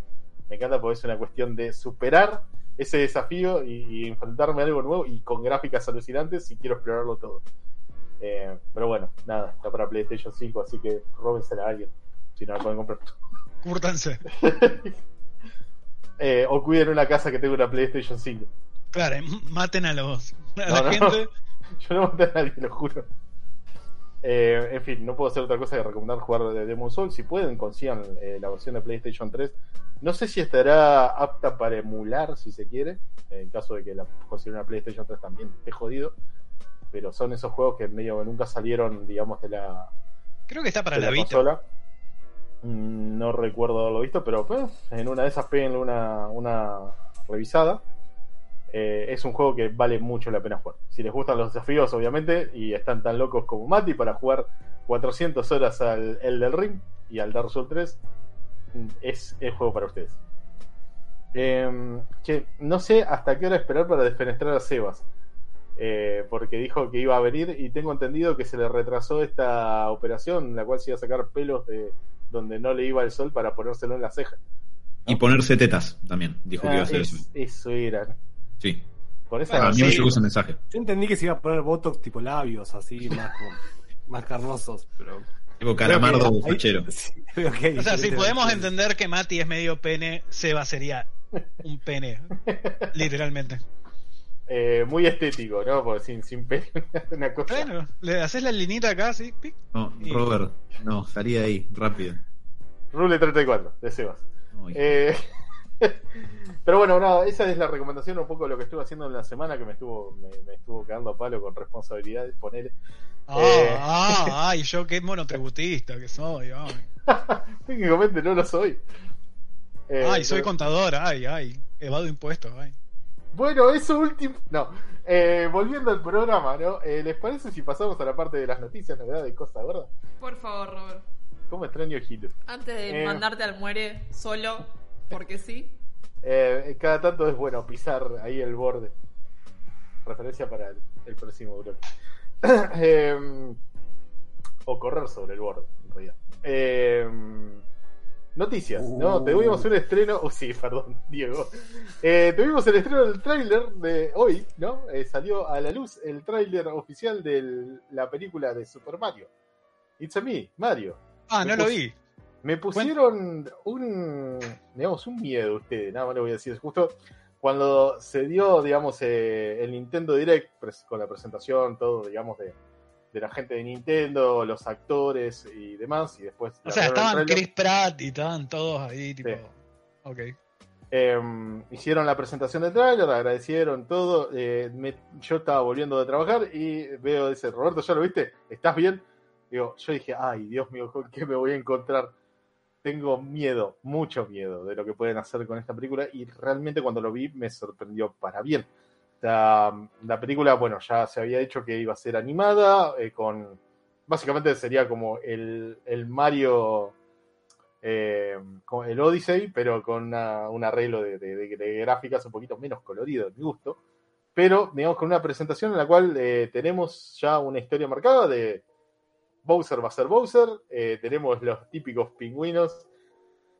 Me encanta porque es una cuestión de superar ese desafío y, y enfrentarme a algo nuevo y con gráficas alucinantes y quiero explorarlo todo. Eh, pero bueno, nada, está para PlayStation 5, así que róbensela a alguien si no la pueden comprar. Cúrtanse. Eh, o cuiden una casa que tenga una PlayStation 5. Claro, maten a los a No, la no, gente. Yo no maté a nadie, lo juro. Eh, en fin, no puedo hacer otra cosa que recomendar jugar de Demon Soul. Si pueden, consigan eh, la versión de PlayStation 3. No sé si estará apta para emular, si se quiere. En caso de que la consideren una PlayStation 3 también esté jodido. Pero son esos juegos que medio nunca salieron, digamos, de la, Creo que está para la la Vita. consola. Mm, No recuerdo haberlo visto, pero pues, en una de esas peguen una, una revisada. Eh, es un juego que vale mucho la pena jugar. Si les gustan los desafíos, obviamente, y están tan locos como Mati para jugar 400 horas al El del Ring y al Dark Souls 3, mm, es el juego para ustedes. Eh, che, no sé hasta qué hora esperar para desfenestrar a Sebas. Eh, porque dijo que iba a venir y tengo entendido que se le retrasó esta operación, la cual se iba a sacar pelos de donde no le iba el sol para ponérselo en la ceja. Y ponerse tetas también, dijo que iba a Ah, hacer es- eso. eso era. Sí. Con esa A mí me llegó ese mensaje. Yo entendí que se iba a poner botox tipo labios, así, más, como- más carnosos, pero. Tipo calamardo Creo que ahí- fachero. Sí, O sea, si podemos entender que Mati es medio pene, Seba sería un pene. Literalmente. eh, muy estético, ¿no? Porque sin, sin pelo, una cosa. Bueno, le haces la linita acá, así, pic. No, Y- Robert, no, salí de ahí, rápido. Rule 34, de Sebas. No. Eh, pero bueno, nada, esa es la recomendación, un poco de lo que estuve haciendo en la semana, que me estuvo, me, me estuvo cagando a palo con responsabilidades, poner. Ah, Eh. ah, ay, yo qué monotributista que soy. Ay, Técnicamente no lo soy. Eh, ay soy pero- contador, ay, ay. Evado impuestos, ay. Bueno, eso último. No. Eh, volviendo al programa, ¿no? Eh, ¿Les parece si pasamos a la parte de las noticias, novedades y cosas, verdad? Por favor, Robert. ¿Cómo extraño Gil? Antes de Eh. mandarte al muere solo, porque sí. Eh, cada tanto es bueno pisar ahí el borde. Referencia para el, el próximo bloque. Eh, o correr sobre el borde, en realidad. Eh, noticias, ¿no? Uh. Tuvimos un estreno. Oh, sí, perdón, Diego. Eh, tuvimos el estreno del tráiler de hoy, ¿no? Eh, salió a la luz el tráiler oficial de la película de Super Mario. It's a me, Mario. Ah, no lo vi. Me pusieron un, digamos, un miedo ustedes, nada más le voy a decir. Justo cuando se dio, digamos, eh, el Nintendo Direct con la presentación, todo, digamos, de, de la gente de Nintendo, los actores y demás, y después... O sea, estaban. Chris Pratt y estaban todos ahí, tipo. Sí. Ok. Eh, hicieron la presentación del tráiler, agradecieron todo. eh, me- yo estaba volviendo de trabajar y veo ese Roberto, ¿ya lo viste? ¿Estás bien? Digo, yo dije, ay, Dios mío, ¿con qué me voy a encontrar? Tengo miedo, mucho miedo de lo que pueden hacer con esta película y realmente cuando lo vi me sorprendió para bien. La, la película, bueno, ya se había dicho que iba a ser animada, eh, con básicamente sería como el, Mario eh, el Odyssey, pero con un arreglo de gráficas un poquito menos colorido, de mi gusto. Pero, digamos, con una presentación en la cual eh, tenemos ya una historia marcada de Bowser va a ser Bowser, eh, tenemos los típicos pingüinos,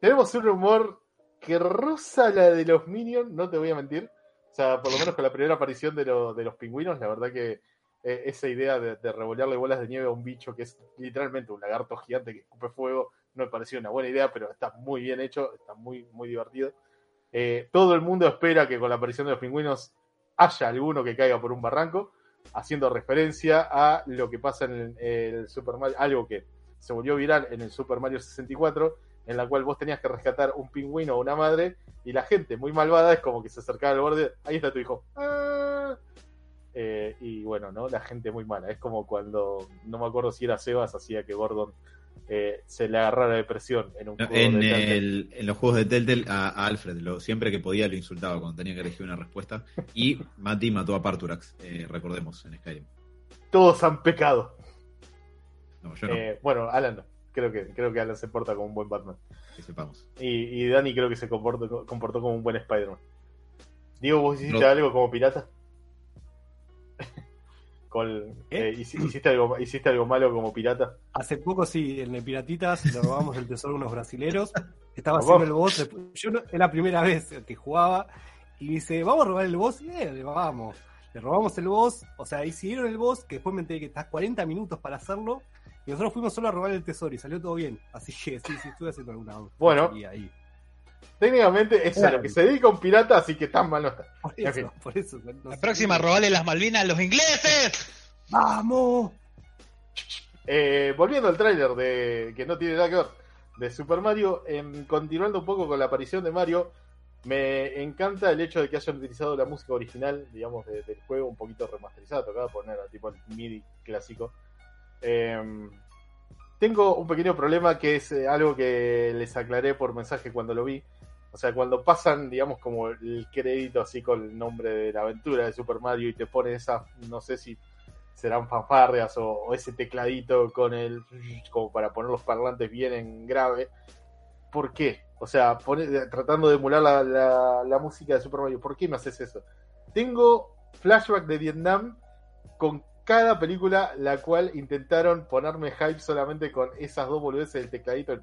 tenemos un humor que roza la de los Minions, no te voy a mentir. O sea, por lo menos con la primera aparición de, lo- de los pingüinos, la verdad que eh, esa idea de, de revolearle bolas de nieve a un bicho que es literalmente un lagarto gigante que escupe fuego, no me pareció una buena idea, pero está muy bien hecho, está muy, muy divertido. Eh, todo el mundo espera que con la aparición de los pingüinos haya alguno que caiga por un barranco, haciendo referencia a lo que pasa en el, Super Mario, algo que se volvió viral en el Super Mario 64, en la cual vos tenías que rescatar un pingüino o una madre, y la gente muy malvada es como que se acercaba al borde, ahí está tu hijo. Ah. Eh, y bueno, ¿no? La gente muy mala. Es como cuando, no me acuerdo si era Sebas, hacía que Gordon eh, se le agarrara depresión en un juego En, de el- en los juegos de Telltale a, a Alfred, lo- siempre que podía lo insultaba cuando tenía que elegir una respuesta. Y Mati mató a Parturax, eh, recordemos, en Skyrim. Todos han pecado. No, yo no, Eh, bueno, Alan no. Creo que, creo que Alan se porta como un buen Batman. que sepamos. Y, y Dani creo que se comportó, comportó como un buen Spider-Man. Diego, ¿vos hiciste No. algo como pirata? Con, ¿Eh? hici- hiciste, algo, ¿Hiciste algo malo como pirata? Hace poco sí, en el Piratitas le robamos el tesoro a unos brasileros. Estaba haciendo el boss. después- Yo no, es la primera vez que jugaba. Y dice, vamos a robar el boss. Y eh, le vamos. Le robamos el boss. O sea, hicieron el boss. Que después me enteré que estás 40 minutos para hacerlo. Y nosotros fuimos solo a robar el tesoro. Y salió todo bien. Así que sí, sí, estuve haciendo alguna. Bueno. ahí. Técnicamente es Claro. lo que se dedica un pirata, así que tan mal no está. Por eso, fin. por eso. no La próxima, robarle las Malvinas a los ingleses. ¡Vamos! Eh, volviendo al tráiler de que no tiene nada que ver de Super Mario, em, continuando un poco con la aparición de Mario, me encanta el hecho de que hayan utilizado la música original, digamos, de- del juego un poquito remasterizada, tocada poner tipo el MIDI clásico. Em, tengo un pequeño problema que es eh, algo que les aclaré por mensaje cuando lo vi. O sea, cuando pasan, digamos, como el crédito así con el nombre de la aventura de Super Mario y te ponen esa, no sé si serán fanfarrias o, o ese tecladito con el como para poner los parlantes bien en grave. ¿Por qué? O sea, pone- tratando de emular la, la- la música de Super Mario, ¿por qué me haces eso? Tengo flashback de Vietnam con cada película la cual intentaron ponerme hype solamente con esas dos boludeces del tecladito.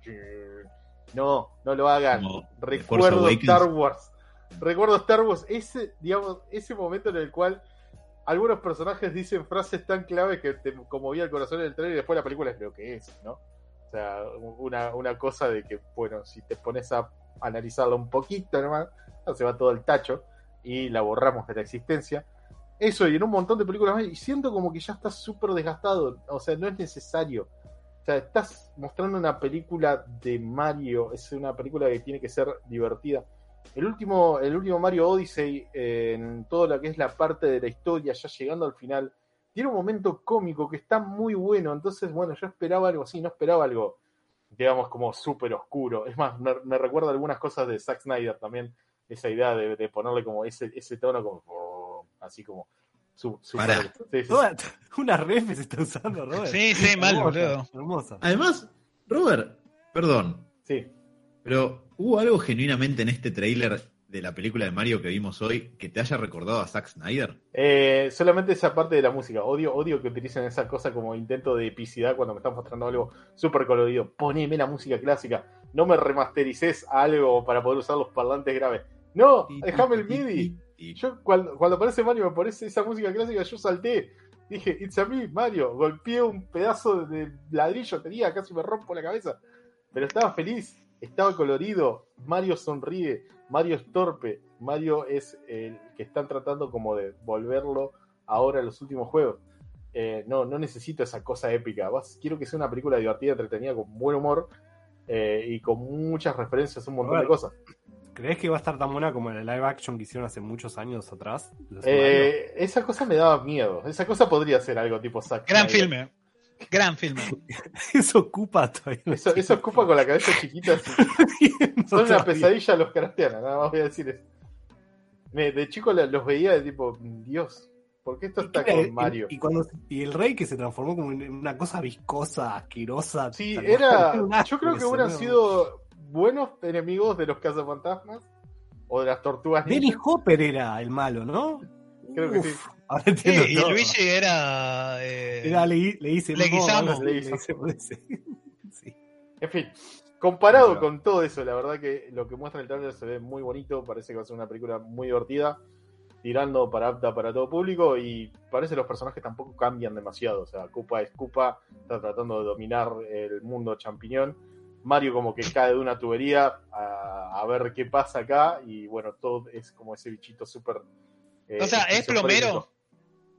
No, no lo hagan. Recuerdo. Star Wars. Recuerdo Star Wars, ese, digamos, ese momento en el cual algunos personajes dicen frases tan clave que te conmovía el corazón en el trailer y después la película es lo que es, ¿no? O sea, una, una cosa de que, bueno, si te pones a analizarla un poquito nomás, se va todo el tacho y la borramos de la existencia. Eso y en un montón de películas más, y siento como que ya está súper desgastado, o sea, no es necesario. O sea, estás mostrando una película de Mario, es una película que tiene que ser divertida. El último, el último Mario Odyssey, en toda lo que es la parte de la historia, ya llegando al final, tiene un momento cómico que está muy bueno. Entonces, bueno, yo esperaba algo así, no esperaba algo, digamos, como súper oscuro. Es más, me, me recuerda algunas cosas de Zack Snyder también, esa idea de, de ponerle como ese, ese tono como así como su. Toda, una ref se está usando, Robert. Sí, sí, mal, Hermosa, boludo. Hermosa. Además, Robert, perdón, Sí. pero ¿hubo algo genuinamente en este tráiler de la película de Mario que vimos hoy que te haya recordado a Zack Snyder? Eh, solamente esa parte de la música. Odio, odio que utilicen esa cosa como intento de epicidad cuando me están mostrando algo súper colorido. Poneme la música clásica. No me remasterices algo para poder usar los parlantes graves. No, déjame el MIDI. Y Yo cuando, cuando aparece Mario me parece esa música clásica, yo salté. Dije, it's a me, Mario. Golpeé un pedazo de ladrillo, tenía, casi me rompo la cabeza. Pero estaba feliz, estaba colorido, Mario sonríe, Mario es torpe, Mario es el que están tratando como de volverlo ahora a los últimos juegos. Eh, no, no necesito esa cosa épica. Vas- quiero que sea una película divertida, entretenida, con buen humor eh, y con muchas referencias a un montón de cosas. ¿Crees que va a estar tan buena como el live action que hicieron hace muchos años atrás? Eh, esa cosa me daba miedo. Esa cosa podría ser algo tipo Zack Gran Snyder. filme. Gran filme. Eso ocupa todavía. Eso, eso ocupa con la cabeza chiquita. así. Son una pesadilla los caracteres, nada más voy a decir eso. Me- de chico la- los veía de tipo, Dios, ¿por qué esto está con Mario? Y, cuando, y el rey que se transformó como en una cosa viscosa, asquerosa. Sí, era. Yo creo que ¿no? sido buenos enemigos de los cazafantasmas o de las tortugas Dennis. Hopper era el malo, ¿no? Creo que sí. Ahora Sí, entiendo y todo. Luigi era. eh, Era, le, le hice le hice sí. En fin, comparado Claro. con todo eso, la verdad que lo que muestra el trailer se ve muy bonito, parece que va a ser una película muy divertida, tirando para apta para todo público y parece que los personajes tampoco cambian demasiado, o sea, Koopa es Koopa, está tratando de dominar el mundo champiñón, Mario como que cae de una tubería a, a ver qué pasa acá y bueno, todo es como ese bichito súper... eh, O sea, ¿es plomero?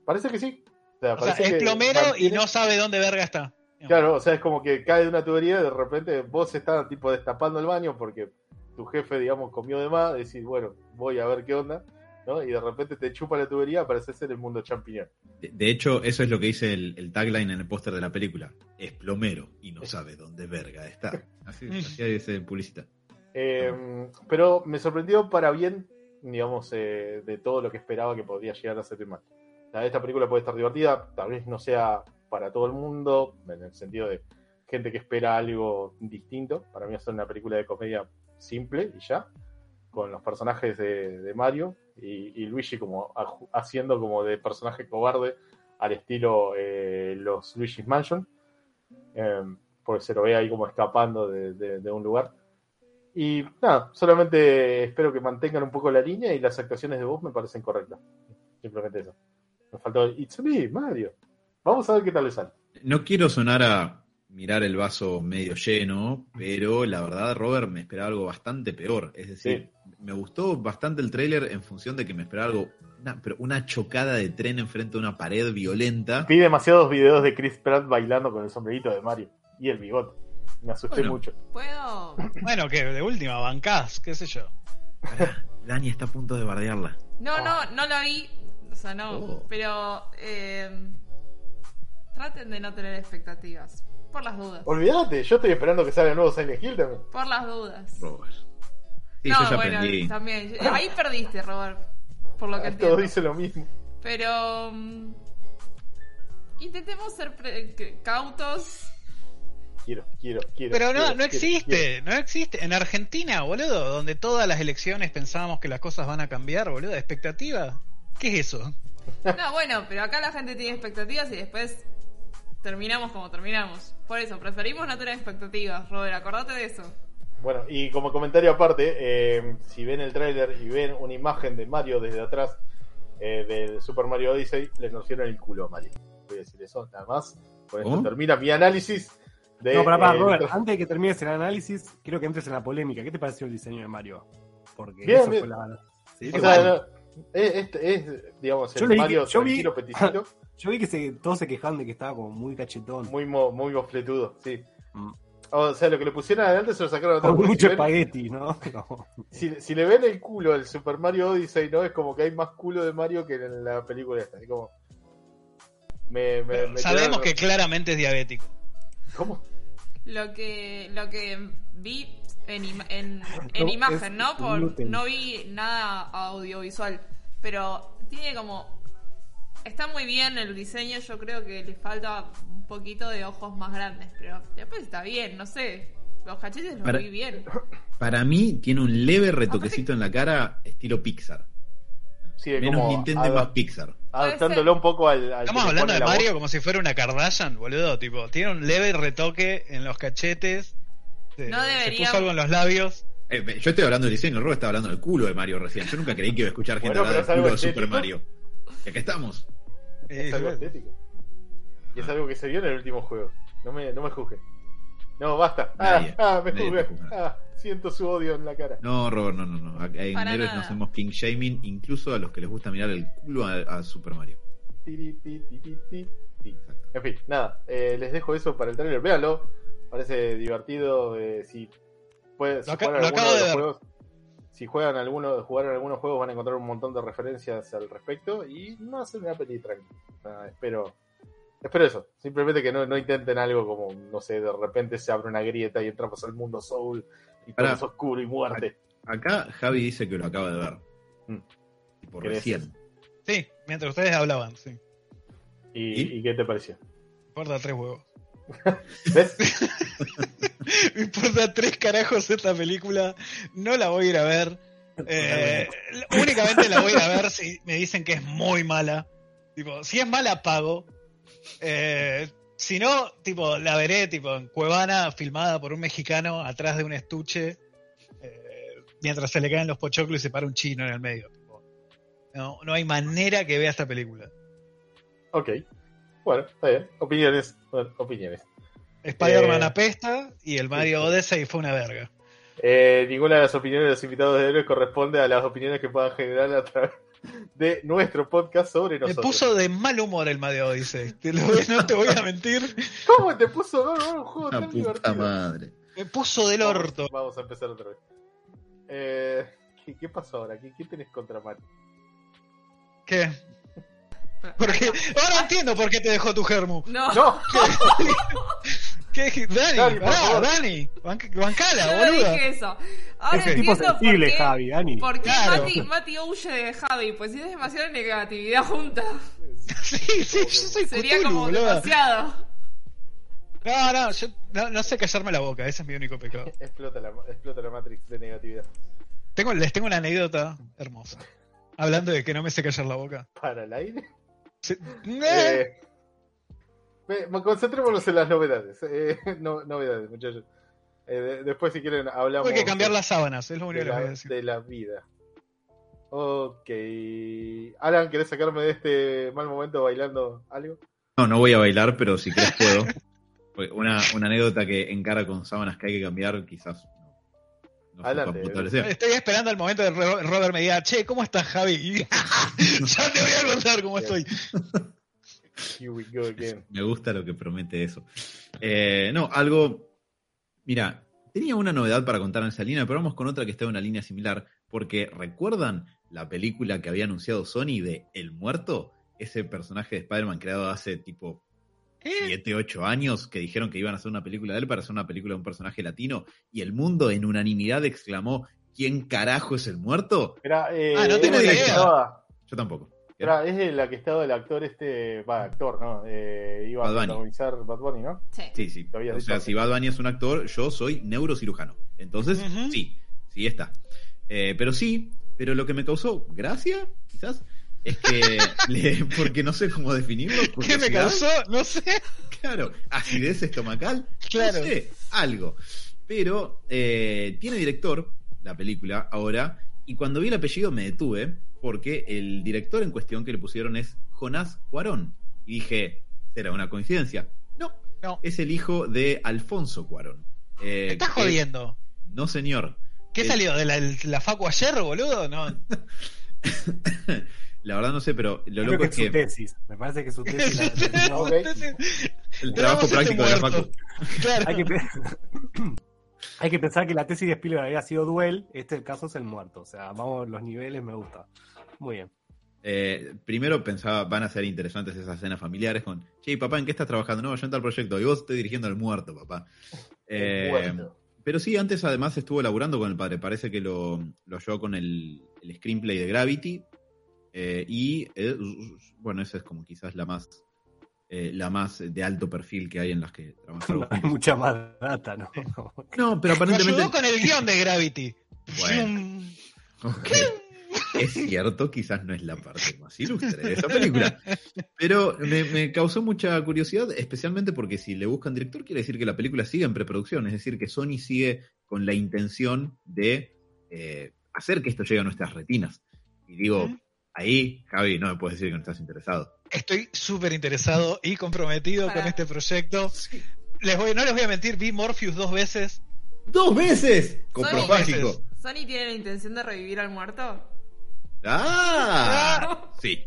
Parece que sí. O sea, o sea, parece es plomero y no sabe dónde verga está. Claro, o sea, es como que cae de una tubería y de repente vos estás tipo destapando el baño porque tu jefe, digamos, comió de más, decís, bueno, voy a ver qué onda, ¿no? Y de repente te chupa la tubería, parece ser el mundo champiñón. De, de hecho, eso es lo que dice el, el tagline en el póster de la película. Es plomero y no sabe dónde verga está. Así, así se publicita. Eh, pero me sorprendió para bien, digamos, eh, de todo lo que esperaba que podría llegar a ser mal. Esta película puede estar divertida, tal vez no sea para todo el mundo, en el sentido de gente que espera algo distinto. Para mí es una película de comedia simple y ya, con los personajes de, de Mario y, Luigi como haciendo como de personaje cobarde al estilo eh, los Luigi's Mansion, eh, porque se lo ve ahí como escapando de- un lugar. Y nada, solamente espero que mantengan un poco la línea y las actuaciones de voz me parecen correctas. Simplemente eso. Me faltó It's me, Mario. Vamos a ver qué tal le sale. No quiero sonar a mirar el vaso medio lleno, pero la verdad, Robert, me esperaba algo bastante peor. Es decir, me gustó bastante el tráiler en función de que me esperaba algo, una, pero una chocada de tren enfrente de una pared violenta. Vi demasiados videos de Chris Pratt bailando con el sombrerito de Mario y el bigote. Me asusté Bueno. mucho. ¿Puedo? Bueno, que de última, bancás, qué sé yo. Pará, Dani está a punto de bardearla. No, no, no la vi. O sea, no. Oh. Pero. eh, traten de no tener expectativas. Por las dudas. Olvídate, yo estoy esperando que salga el nuevo Silent Hill también. Por las dudas. Robert. Sí, no, yo ya bueno, aprendí. también. Ahí perdiste, Robert. Por lo que Todos entiendo. dicen lo mismo. Pero. mm, intentemos ser cautos. Quiero, quiero, quiero. Pero no, quiero, no quiero, existe, quiero. no existe. En Argentina, boludo, donde todas las elecciones pensábamos que las cosas van a cambiar, boludo, expectativa. ¿Qué es eso? No, bueno, pero acá la gente tiene expectativas y después terminamos como terminamos. Por eso, preferimos no tener expectativas, Robert, acordate de eso. Bueno, y como comentario aparte, eh, si ven el tráiler y ven una imagen de Mario desde atrás eh, del Super Mario Odyssey, les nocieron el culo a Mario. Voy a decir eso, nada más. Con esto ¿Oh? termina mi análisis de... No, pará, pará, eh, Robert, antes de que termines el análisis, quiero que entres en la polémica. ¿Qué te pareció el diseño de Mario? Porque Bien, eso bien. fue la. Sí, o qué sea, bueno. no, es, es- es, digamos, Yo el leí que- Mario yo vi- peticito, Yo vi que se, todos se quejaban de que estaba como muy cachetón. muy, mo- muy bofletudo, sí. Mm. O sea, lo que le pusieron adelante se lo sacaron atrás. Con mucho si, ven, espagueti, ¿no? No. si, si le ven el culo al Super Mario Odyssey, ¿no? Es como que hay más culo de Mario que en la película esta. Es como... Me, me, me Sabemos quedaron- que claramente es diabético. ¿Cómo? Lo que, lo que vi en, ima- en, en No, imagen, ¿no? Por, no vi nada audiovisual, pero tiene como... Está muy bien el diseño, yo creo que le falta un poquito de ojos más grandes, pero después está bien, no sé. Los cachetes los Para- vi bien. Para mí tiene un leve retoquecito en la cara estilo Pixar. Sí, Menos como Nintendo más Pixar. adaptándolo un poco al. al Estamos hablando de Mario voz. como si fuera una Kardashian, boludo. Tipo, tiene un leve retoque en los cachetes. Se, No se debería- puso algo en los labios. Eh, yo estoy hablando del diseño, Rob está hablando del culo de Mario recién. Yo nunca creí que iba a escuchar gente Bueno, hablar del culo de Super. Mario. Y acá estamos. Es algo estético. Y es algo que se vio en el último juego. No me, no me juzguen. No, basta. Ah, Nadie. ah, me juzgué. Ah, siento su odio en la cara. No, Robert, no, no, no. Acá En Para héroes no hacemos king shaming, incluso a los que les gusta mirar el culo a, a Super Mario. Tiri. En fin, nada, eh, les dejo eso para el trailer. Véanlo, parece divertido. eh, si, puede, si Lo acabo de de ver. juegos, si juegan alguno, jugaron algunos juegos, van a encontrar un montón de referencias al respecto. Y no hacer una peli tranquila. Nada, espero, espero eso. Simplemente que no, no intenten algo como, no sé, de repente se abre una grieta y entramos al mundo Soul y todo Pará. es oscuro y muerte. Acá Javi dice que lo acaba de ver. Mm. Por ¿Crees? recién. Sí, mientras ustedes hablaban, sí. ¿Y, ¿Y? ¿Y qué te pareció? Importa tres huevos. ¿Ves? Me importa tres carajos esta película. No la voy a ir a ver. Eh, únicamente la voy a ver si me dicen que es muy mala. Tipo, si es mala, pago. Eh, si no, tipo, la veré tipo en Cuevana, filmada por un mexicano atrás de un estuche, eh, mientras se le caen los pochoclos y se para un chino en el medio. Tipo, no, no hay manera que vea esta película. ok. Bueno, está bien. Opiniones. Bueno, opiniones. Spider-Man Eh, apesta y el Mario Odyssey fue una verga. Eh, ninguna de las opiniones de los invitados de héroes corresponde a las opiniones que puedan generar a través de nuestro podcast sobre Me nosotros. puso de mal humor el Mario Odyssey. Te lo voy- no te voy a mentir. ¿Cómo te puso? No, no, un juego La tan puta divertido. madre. Me puso del Vamos- orto. Vamos, a empezar otra vez. Eh, ¿qué, qué pasó ahora? ¿Qué, qué tenés contra Mario? ¿Qué? Porque ahora entiendo por qué te dejó tu germu. No, ¡No! ¿Qué? Dani, Dani, por pará. Dani, banca- bancala, yo no boluda. dije eso. Ahora Es el tipo entiendo por sensible, qué, Javi, Dani. por qué Claro. Mati, Mati huye de Javi. Pues si es demasiada negatividad junta, Sí, sí, yo soy sería Cthulhu, como boluda. demasiado. No, no, yo no, no sé callarme la boca, ese es mi único pecado. explota, la, explota la Matrix de negatividad. Tengo, les tengo una anécdota hermosa. Hablando de que no me sé callar la boca. ¿Para el aire? Eh, ve- concentrémonos en las novedades. Eh, no- novedades, muchachos. Eh, de- después, si quieren, hablamos. Tuve que cambiar de- las sábanas, es lo único de que les voy a la, decir. de la vida. Ok. Alan, ¿querés sacarme de este mal momento bailando algo? No, no voy a bailar, pero si querés puedo. Una, una anécdota que encara con sábanas que hay que cambiar, quizás no, Adelante. Estoy esperando el momento de Ro- Robert me diga, che, ¿cómo estás, Javi? Y ya te voy a contar cómo estoy. Here we go again. Me gusta lo que promete eso. Eh, no, algo. Mira, tenía una novedad para contar en esa línea, pero vamos con otra que está en una línea similar. Porque ¿recuerdan la película que había anunciado Sony de El Muerto? Ese personaje de Spider-Man creado hace tipo. 7, 8 años que dijeron que iban a hacer una película de él para hacer una película de un personaje latino y el mundo en unanimidad exclamó ¿Quién carajo es el muerto? Era, eh, Ah, no es tengo idea. estaba- Yo tampoco. era- es de la que estaba el actor este. Va, actor, ¿no? Eh, iba Bad a Bunny. protagonizar Bad Bunny, ¿no? Sí. Sí, sí. O sea, si Bad Bunny es un actor, yo soy neurocirujano. Entonces, sí, sí está. Eh, pero sí, pero lo que me causó gracia, quizás, es que, le- porque no sé cómo definirlo. ¿Qué me causó? No sé. Claro, acidez estomacal, Claro. no sé, algo. Pero eh, tiene director la película ahora, y cuando vi el apellido me detuve, porque el director en cuestión que le pusieron es Jonás Cuarón. Y dije, ¿será una coincidencia? No, No. es el hijo de Alfonso Cuarón. Eh, ¿Me estás que- jodiendo? No, señor. ¿Qué salió? ¿De la, la facu ayer, boludo? No. La verdad no sé, pero lo Creo loco que es es su que tesis. Me parece que su tesis la terminó. Ok. el trabajo práctico de la facu. Claro. Hay que, pe- hay que pensar que la tesis de Spielberg había sido Duel. Este caso es el muerto. O sea, vamos, los niveles me gusta. Muy bien. Eh, primero pensaba, van a ser interesantes esas escenas familiares con, che, papá, ¿en qué estás trabajando? No, yo en tal proyecto. Y vos estoy dirigiendo al muerto, papá. Eh, Muerto. pero sí, antes además estuvo laburando con el padre. Parece que lo, lo llevó con el, el screenplay de Gravity. Eh, y eh, bueno, esa es como quizás la más eh, la más de alto perfil que hay en las que trabajaron. No hay mucha más data, ¿no? No, pero Me aparentemente. ayudó con el guion de Gravity. Bueno. Es cierto, quizás no es la parte más ilustre de esa película. Pero me, me causó mucha curiosidad, especialmente porque si le buscan director, quiere decir que la película sigue en preproducción. Es decir, que Sony sigue con la intención de eh, hacer que esto llegue a nuestras retinas. Y digo. Ahí, Javi, no me puedes decir que no estás interesado. Estoy súper interesado y comprometido Para. con este proyecto. les voy, no les voy a mentir, vi Morpheus dos veces. ¡Dos veces! Con Sony. ¿Sony tiene la intención de revivir al muerto? ¡Ah! Sí.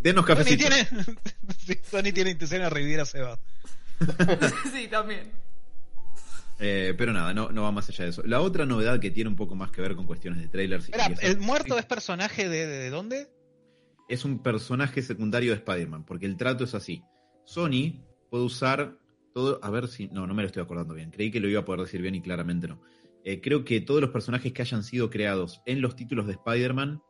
Denos Sony cafecito. tiene, sí, Sony tiene intención de revivir a Seba. sí, también. Eh, pero nada, no, no va más allá de eso. La otra novedad que tiene un poco más que ver con cuestiones de trailers. y Espera, eso- ¿el muerto es personaje de, de, de dónde? es un personaje secundario de Spider-Man, porque el trato es así. Sony puede usar todo, a ver si, no, no me lo estoy acordando bien, creí que lo iba a poder decir bien y claramente no. Eh, creo que todos los personajes que hayan sido creados en los títulos de Spider-Man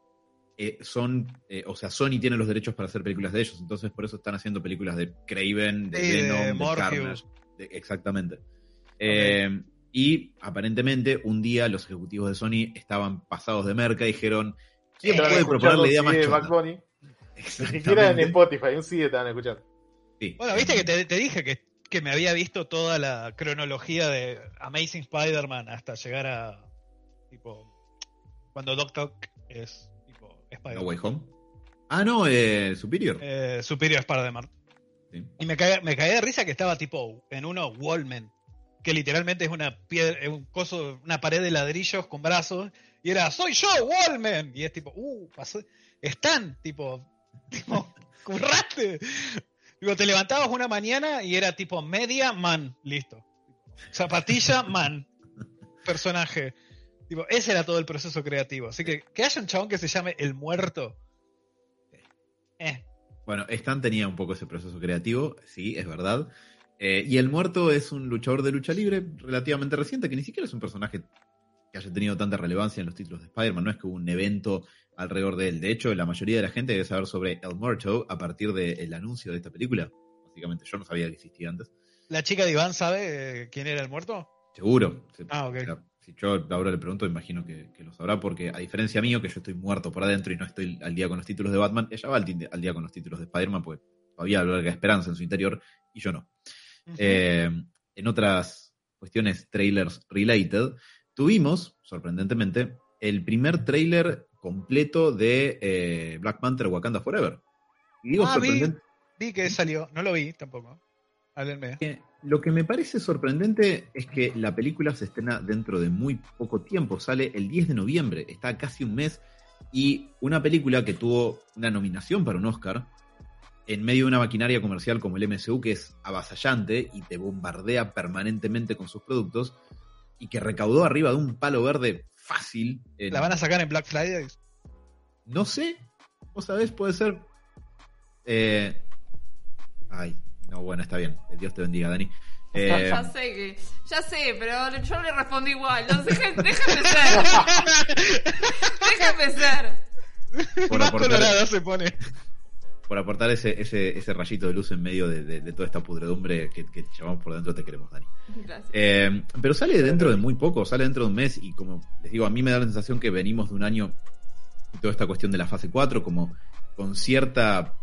eh, son, eh, o sea, Sony tiene los derechos para hacer películas de ellos, entonces por eso están haciendo películas de Craven, de Sí, Venom, de. Carnage, de- exactamente. Eh, y aparentemente un día los ejecutivos de Sony estaban pasados de merca y dijeron, ¿quién puede proponer la idea más chota? Ni siquiera en. Spotify, un CD estaban escuchando. Sí. Bueno, viste que te, te dije que, que me había visto toda la cronología de Amazing Spider-Man hasta llegar a tipo cuando Doc Ock es tipo No Spider-Man. Way Home. Ah, no, eh, Superior. Eh, Superior Spider-Man. Sí. Y me caí, me caí de risa que estaba tipo en uno Wallman, que literalmente es una piedra, un coso, una pared de ladrillos con brazos, y era soy yo, Wallman, y es tipo, uh, pasó, están, tipo, tipo, curraste. Digo, te levantabas una mañana y era tipo media man, listo. Zapatilla man, personaje. Tipo, ese era todo el proceso creativo. Así que que haya un chabón que se llame El Muerto. Eh, Bueno, Stan tenía un poco ese proceso creativo, sí, es verdad. Eh, y el muerto es un luchador de lucha libre relativamente reciente, que ni siquiera es un personaje que haya tenido tanta relevancia en los títulos de Spider-Man. No es que hubo un evento alrededor de él. De hecho, la mayoría de la gente debe saber sobre El Muerto a partir del anuncio de esta película. Básicamente, yo no sabía que existía antes. ¿La chica de Iván sabe eh, quién era el muerto? Seguro. Se- Ah, ok. Si yo ahora le pregunto, imagino que, que lo sabrá, porque a diferencia mío, que yo estoy muerto por adentro y no estoy al día con los títulos de Batman, ella va al, día con los títulos de Spider-Man, porque todavía alberga esperanza en su interior y yo no. Eh, en otras cuestiones trailers related, tuvimos, sorprendentemente, el primer trailer completo de eh, Black Panther Wakanda Forever. Y digo Ah, vi. sorprendente. Vi que salió, no lo vi tampoco. Háblenme. que Lo que me parece sorprendente es que la película se estrena dentro de muy poco tiempo, sale el 10 de noviembre, está casi un mes, y una película que tuvo una nominación para un Oscar, en medio de una maquinaria comercial como el MCU, que es avasallante y te bombardea permanentemente con sus productos, y que recaudó arriba de un palo verde fácil. en- ¿La van a sacar en Black Friday? No sé, vos sabés, puede ser... Eh, Ay, no, bueno, está bien. Dios te bendiga, Dani. Eh, ya sé que. Ya sé, pero yo le respondí igual. No, dejen- déjenme ser. déjenme ser. por Más aportar, se pone. Por aportar ese, ese, ese rayito de luz en medio de, de- de toda esta pudredumbre que, que llevamos por dentro, te queremos, Dani. Gracias. Eh, pero sale dentro de muy poco, sale dentro de un mes y como les digo, a mí me da la sensación que venimos de un año y toda esta cuestión de la fase 4 como con cierta,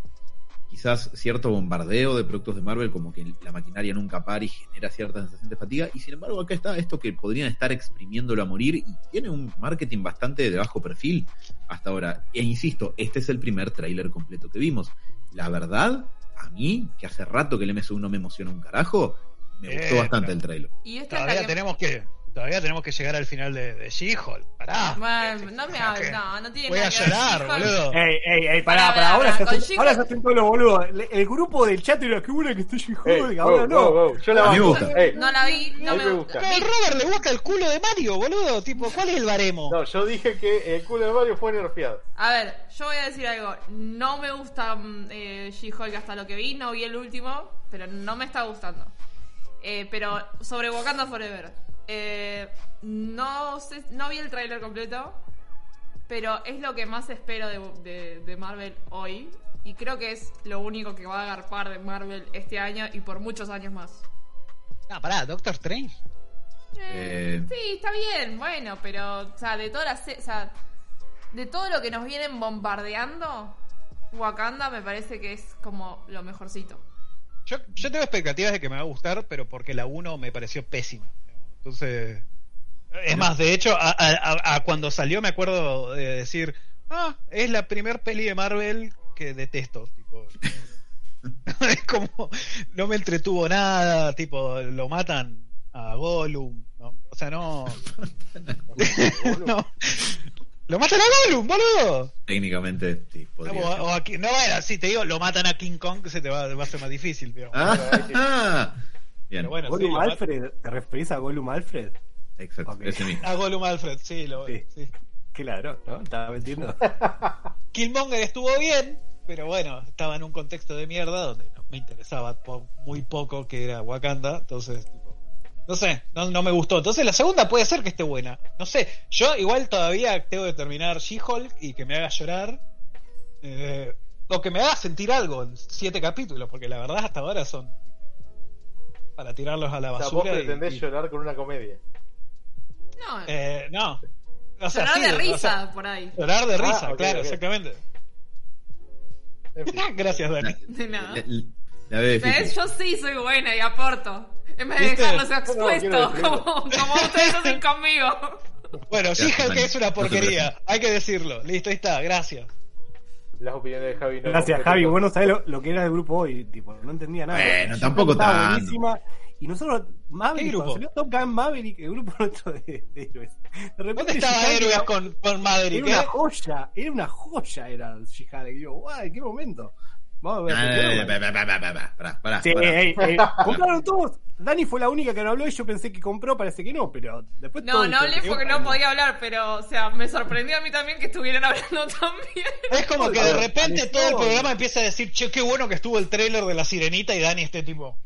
quizás cierto bombardeo de productos de Marvel, como que la maquinaria nunca para y genera cierta sensación de fatiga y sin embargo acá está esto que podrían estar exprimiéndolo a morir y tiene un marketing bastante de bajo perfil hasta ahora. E insisto, este es el primer tráiler completo que vimos. La verdad, a mí, que hace rato que el MSU no me emociona un carajo, me gustó Eh, bastante el tráiler. Y esta es Todavía la que. tenemos que, todavía tenemos que llegar al final de, de She-Hulk. Pará. Bueno, no me hables, ¿Qué? no, no tiene Voy nada a que ver. llorar, boludo. Ey, ey, ey, pará, Pará, ahora, se hacen, ahora se hacen todos los boludos. El, el grupo del chat era que bueno que está She-Hulk, wow, ahora no. wow, wow, Yo la A mí me banco. gusta. Ey, No la vi, no me me gusta. gusta. Al Robert le gusta el culo de Mario, boludo. Tipo, ¿cuál es el baremo? No, yo dije que el culo de Mario fue nerfeado. A ver, yo voy a decir algo. No me gusta mm, eh, She-Hulk hasta lo que vi. No vi el último, pero no me está gustando. Eh, pero sobre Wakanda Forever. Eh, no sé, no vi el tráiler completo, pero es lo que más espero de, de- de Marvel hoy. Y creo que es lo único que va a agarpar de Marvel este año y por muchos años más. Ah, pará, Doctor Strange. Eh, Eh. Sí, está bien, bueno, pero, o sea, de todas las, se- o sea, de todo lo que nos vienen bombardeando, Wakanda me parece que es como lo mejorcito. Yo, yo tengo expectativas de que me va a gustar, pero porque la 1 me pareció pésima. Entonces. Es más, de hecho, a, a- a- cuando salió me acuerdo de decir, ah, es la primer peli de Marvel que detesto. Tipo, es como, no me entretuvo nada, tipo, lo matan a Gollum, no, o sea, no, no, lo matan a Gollum, boludo. Técnicamente, sí, podría O, o aquí, no era así, te digo, lo matan a King Kong, que se te va, va a ser más difícil, pero, Ah, Bien, pero bueno, Gollum Alfred, ¿te referís a Gollum Alfred? exacto, Ok. ese mismo. a Gollum Alfred, sí, lo, Sí. sí. Claro, ¿no? Estaba metiendo. Killmonger estuvo bien, pero bueno, estaba en un contexto de mierda donde no me interesaba po- muy poco que era Wakanda, entonces, tipo, no sé, no, no me gustó. Entonces la segunda puede ser que esté buena. No sé, yo igual todavía tengo que terminar She-Hulk y que me haga llorar. eh, o que me haga sentir algo en siete capítulos, porque la verdad hasta ahora son para tirarlos a la O sea, vos basura. y- pretendés y- llorar con una comedia. No, eh, no. O sea, llorar sí, de o risa sea, por ahí. llorar de Ah, risa, claro, exactamente. En fin. Gracias, Dani. De nada. La, la-. Yo sí soy buena y aporto. En vez de ¿Viste? dejarlos No, expuestos como, como ustedes hacen conmigo. Bueno, She-Hulk es una porquería, hay que decirlo. Listo, ahí está, gracias. Las opiniones de Javi no Gracias, Javi. Bueno, sabés lo, lo que era el grupo hoy, tipo, no entendía nada. Bueno, tampoco estaba tanto. buenísima. Y nosotros, Maverick, ¿Qué grupo? salió Top Gun Maverick, el grupo nuestro de, de héroes. De repente ¿Dónde estaba Héroes era- con, con Maverick? Era una eh? joya, era una joya, era She-Hulk. Y digo, guau, ¿en qué momento? Vamos a ver. Eh, pa, pa, pará, pará, Sí, ey, ey, compraron todos. Dani fue la única que no habló y yo pensé que compró, parece que no, pero después No, todo no hablé porque no podía hablar, pero, o sea, me sorprendió a mí también que estuvieran hablando también. Es como que de repente todo el programa empieza a decir, che, qué bueno que estuvo el trailer de la sirenita y Dani este tipo.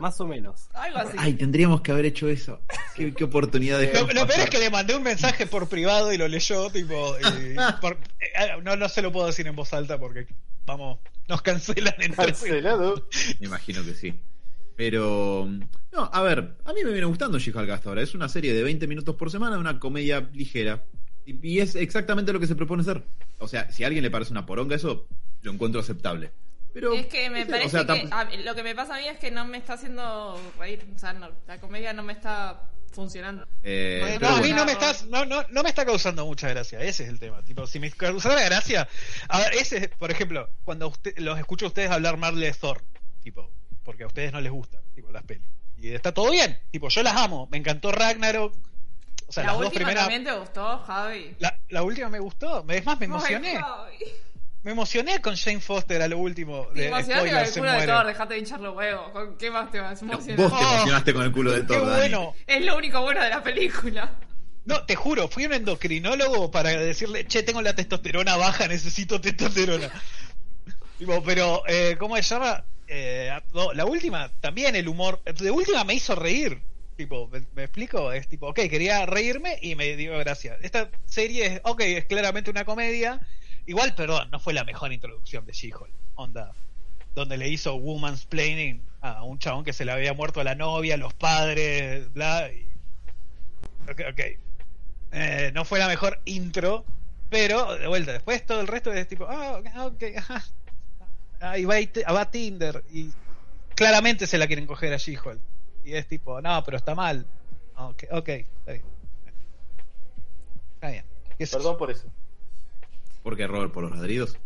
Más o menos. Algo así. Ay, tendríamos que haber hecho eso. Qué, qué oportunidad de Lo, lo peor es que le mandé un mensaje por privado y lo leyó, tipo, y por- eh, no, no se lo puedo decir en voz alta porque, vamos, nos cancelan en. Cancelado. Me imagino que sí. Pero. No, a ver, a mí me viene gustando She-Hulk hasta ahora. Es una serie de 20 minutos por semana, una comedia ligera. Y, y es exactamente lo que se propone ser. O sea, si a alguien le parece una poronga, eso lo encuentro aceptable. Pero. Es que me parece o sea, que a- lo que me pasa a mí es que no me está haciendo reír. O sea, no, la comedia no me está funcionando. eh, no, a mí no me, estás, no, no, no me está causando mucha gracia, ese es el tema. Tipo, si me causara gracia. A ver, ese es, por ejemplo, cuando usted, los escucho a ustedes hablar mal de Thor, tipo, porque a ustedes no les gusta, tipo, las pelis. Y está todo bien, tipo, yo las amo, me encantó Ragnarok. O sea, la las dos última primeras. también te gustó, Javi. La, la última me gustó, me- es más, me emocioné. Ay, Javi. Me emocioné con Jane Foster a lo último. Te De emocionaste con el culo de. Thor, dejate de hinchar los huevos. ¿Con ¿Qué más te vas a vos te Oh, emocionaste con el culo de Qué Thor, bueno. Es lo único bueno de la película. No, te juro, fui a un endocrinólogo para decirle, che, tengo la testosterona baja, necesito testosterona. Tipo, pero, eh, ¿cómo se llama? Eh, no, la última, también el humor, de última me hizo reír. Tipo, ¿me, me explico? Es tipo, ok, quería reírme y me dio gracia. Esta serie es, ok, es claramente una comedia. Igual, perdón, no fue la mejor introducción de She-Hulk. Onda, donde le hizo woman's planning a un chabón que se le había muerto a la novia, los padres, bla. y- Ok, ok. Eh, no fue la mejor intro, pero de vuelta, después todo el resto es tipo, ah, ok, ok, ajá. Ahí va, va Tinder y claramente se la quieren coger a She-Hulk. Y es tipo, no, pero está mal. Ok, ok, está bien. Está bien. Perdón por eso. ¿Por qué, Robert? ¿Por los ladridos?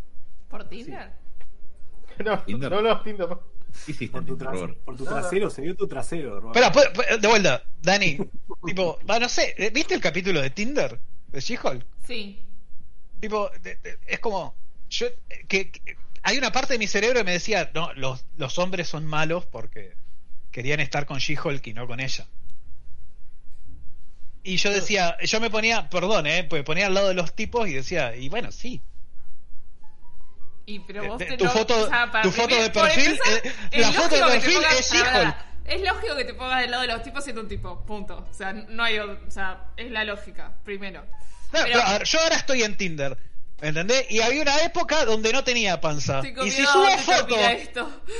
¿Por Tinder? No, Tinder. no, no, Tinder no. ¿Qué hiciste, Por tu, en Tinder, tras- Robert? por tu trasero, se vio tu trasero, Robert. Espera, de vuelta, Dani. tipo, va, no sé, ¿eh, ¿viste el capítulo de Tinder? De She-Hulk. Sí. Tipo, de- de- es como. Yo, eh, que, que- hay una parte de mi cerebro que me decía, no, los, los hombres son malos porque querían estar con She-Hulk y no con ella. Y yo decía, yo me ponía, perdón, eh, pues ponía al lado de los tipos y decía, y bueno, sí. Y pero vos De- te tu foto- para tu foto de perfil, empezar, eh, la foto de perfil pongas- es pará. Es lógico que te pongas del lado de los tipos siendo un tipo, punto. O sea, no hay, o sea, es la lógica, primero. No, Pero- pero, a ver, yo ahora estoy en Tinder, ¿entendés? Y había una época donde no tenía panza. Y si subo fotos.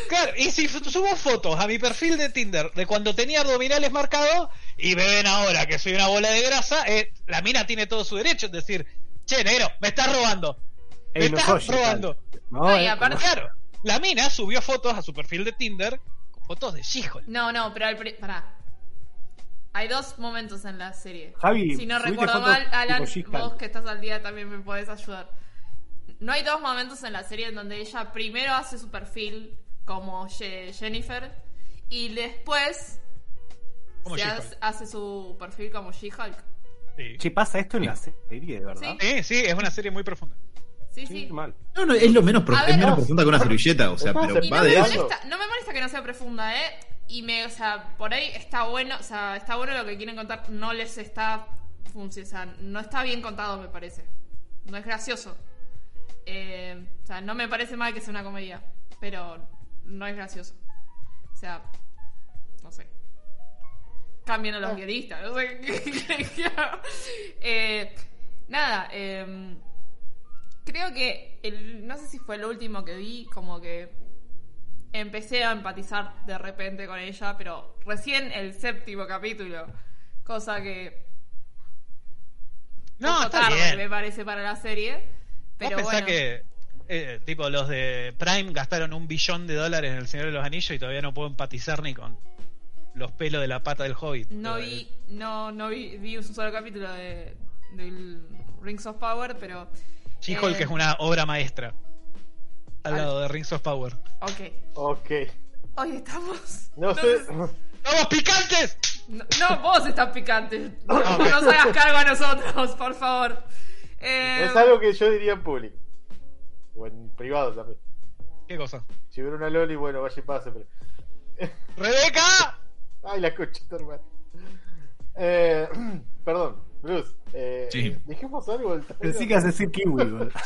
Claro, y si subo fotos a mi perfil de Tinder de cuando tenía abdominales marcados y me ven ahora que soy una bola de grasa, eh, la mina tiene todo su derecho en decir, che, negro, me estás robando. Me Ey, no estás soy robando. No, No, y eh, aparte- Claro, la mina subió fotos a su perfil de Tinder con fotos de She-Hulk. No, no, pero al pará. Hay dos momentos en la serie. Javi, si no recuerdo mal, Alan, vos que estás al día también me podés ayudar. No hay dos momentos en la serie en donde ella primero hace su perfil como Ye- Jennifer. Y después Como se She-Hulk. hace, su perfil como She-Hulk. Sí. Che, pasa esto en la serie, de verdad. Sí. sí, sí, es una serie muy profunda. Sí, Sí, sí. mal. No, no, es lo menos, pro- es ver, menos no. profunda que una servilleta, o sea, pero va no de me, eso. molesta, no me molesta que no sea profunda, ¿eh? Y me, o sea, por ahí está bueno, o sea, está bueno lo que quieren contar, no les está funci- o sea, no está bien contado, me parece. No es gracioso. Eh, o sea, no me parece mal que sea una comedia, pero no es gracioso. O sea. Cambien a los guionistas, no sé qué. Eh, Nada, eh, creo que el, no sé si fue el último que vi, como que empecé a empatizar de repente con ella, pero recién el séptimo capítulo, cosa que No, está tarde bien. me parece para la serie, Vos pero pensás bueno. que, eh, tipo, los de Prime gastaron un billón de dólares en El Señor de los Anillos y todavía no puedo empatizar ni con los pelos de la pata del Hobbit. No vi, no, no vi, vi un solo capítulo de del Rings of Power, pero She-Hulk eh, es una obra maestra. Al Al- lado de Rings of Power. ok. Ok. Hoy estamos. No sé. sé- ¡Vamos, picantes! No, no, vos estás picante. No, nos hagas cargo a nosotros, por favor. Eh, Es algo que yo diría en público. O en privado también. ¿Qué cosa? Si hubiera una Loli, bueno, vaya y pase, pero. ¡Rebeca! Ay, la coche, hermano. Eh, perdón, Bruce. Eh, Sí. ¿Dijimos algo del trailer? Pensé que ibas a decir kiwi, boludo.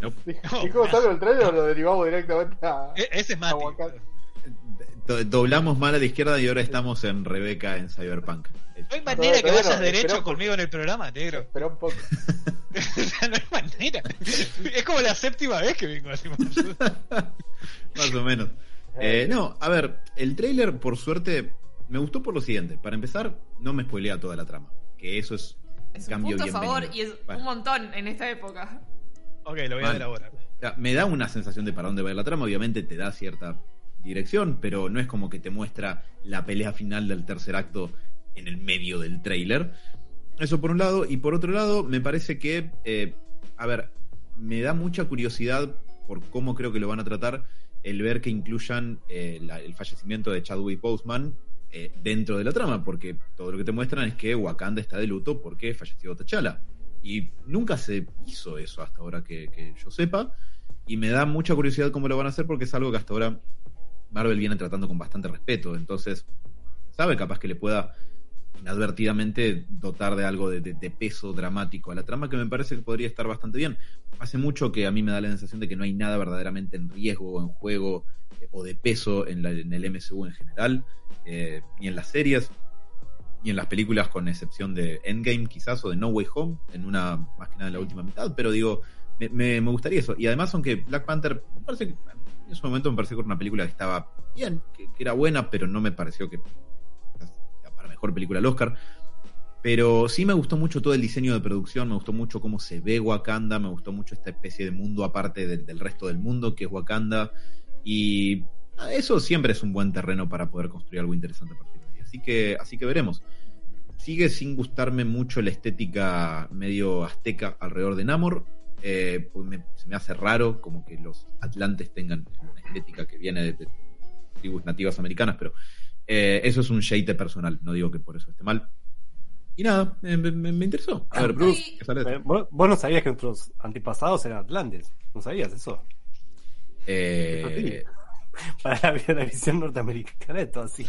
No, ¿Dijimos algo del trailer o lo derivamos directamente a. E- ese es Mati. Do- Doblamos mal a la izquierda y ahora estamos en Rebeca en Cyberpunk. No hay manera que vayas no, derecho conmigo en el programa, negro. Espera un poco. no hay manera. Es como la séptima vez que vengo así. Más o menos. Eh, no, a ver, el trailer, por suerte, me gustó por lo siguiente. Para empezar, no me spoilea toda la trama. Que eso es un es un cambio punto a favor y es un montón en esta época. ok, lo voy a ver ahora. o sea, me da una sensación de para dónde va la trama. Obviamente te da cierta dirección, pero no es como que te muestra la pelea final del tercer acto en el medio del trailer. Eso por un lado. Y por otro lado, me parece que, eh, a ver, me da mucha curiosidad por cómo creo que lo van a tratar el ver que incluyan eh, la- el fallecimiento de Chadwick Boseman eh, dentro de la trama, porque todo lo que te muestran es que Wakanda está de luto porque falleció T'Challa. Y nunca se hizo eso hasta ahora que, que yo sepa. Y me da mucha curiosidad cómo lo van a hacer porque es algo que hasta ahora Marvel viene tratando con bastante respeto. Entonces, sabe capaz que le pueda inadvertidamente dotar de algo de, de- de peso dramático a la trama que me parece que podría estar bastante bien. Hace mucho que a mí me da la sensación de que no hay nada verdaderamente en riesgo o en juego eh, o de peso en, la- en el MCU en general, eh, ni en las series, ni en las películas con excepción de Endgame quizás o de No Way Home, en una más que nada en la última mitad, pero digo, me, me- me gustaría eso. Y además, aunque Black Panther, me parece que en su momento me pareció que era una película que estaba bien, que, que era buena, pero no me pareció que mejor película al Oscar. Pero sí me gustó mucho todo el diseño de producción, me gustó mucho cómo se ve Wakanda, me gustó mucho esta especie de mundo aparte del, del resto del mundo que es Wakanda. Y ah, eso siempre es un buen terreno para poder construir algo interesante a partir de ahí. Así que, así que veremos. Sigue sin gustarme mucho la estética medio azteca alrededor de Namor. Eh, pues me- se me hace raro como que los atlantes tengan una estética que viene de, de tribus nativas americanas, pero eh, eso es un shade personal, no digo que por eso esté mal. Y nada, me, me- me interesó. A ver, Bruce. ¿qué sale de Eh? ¿Vos, vos no sabías que nuestros antepasados eran atlantes. ¿No sabías eso? Eh, Para la, la visión norteamericana es todo así.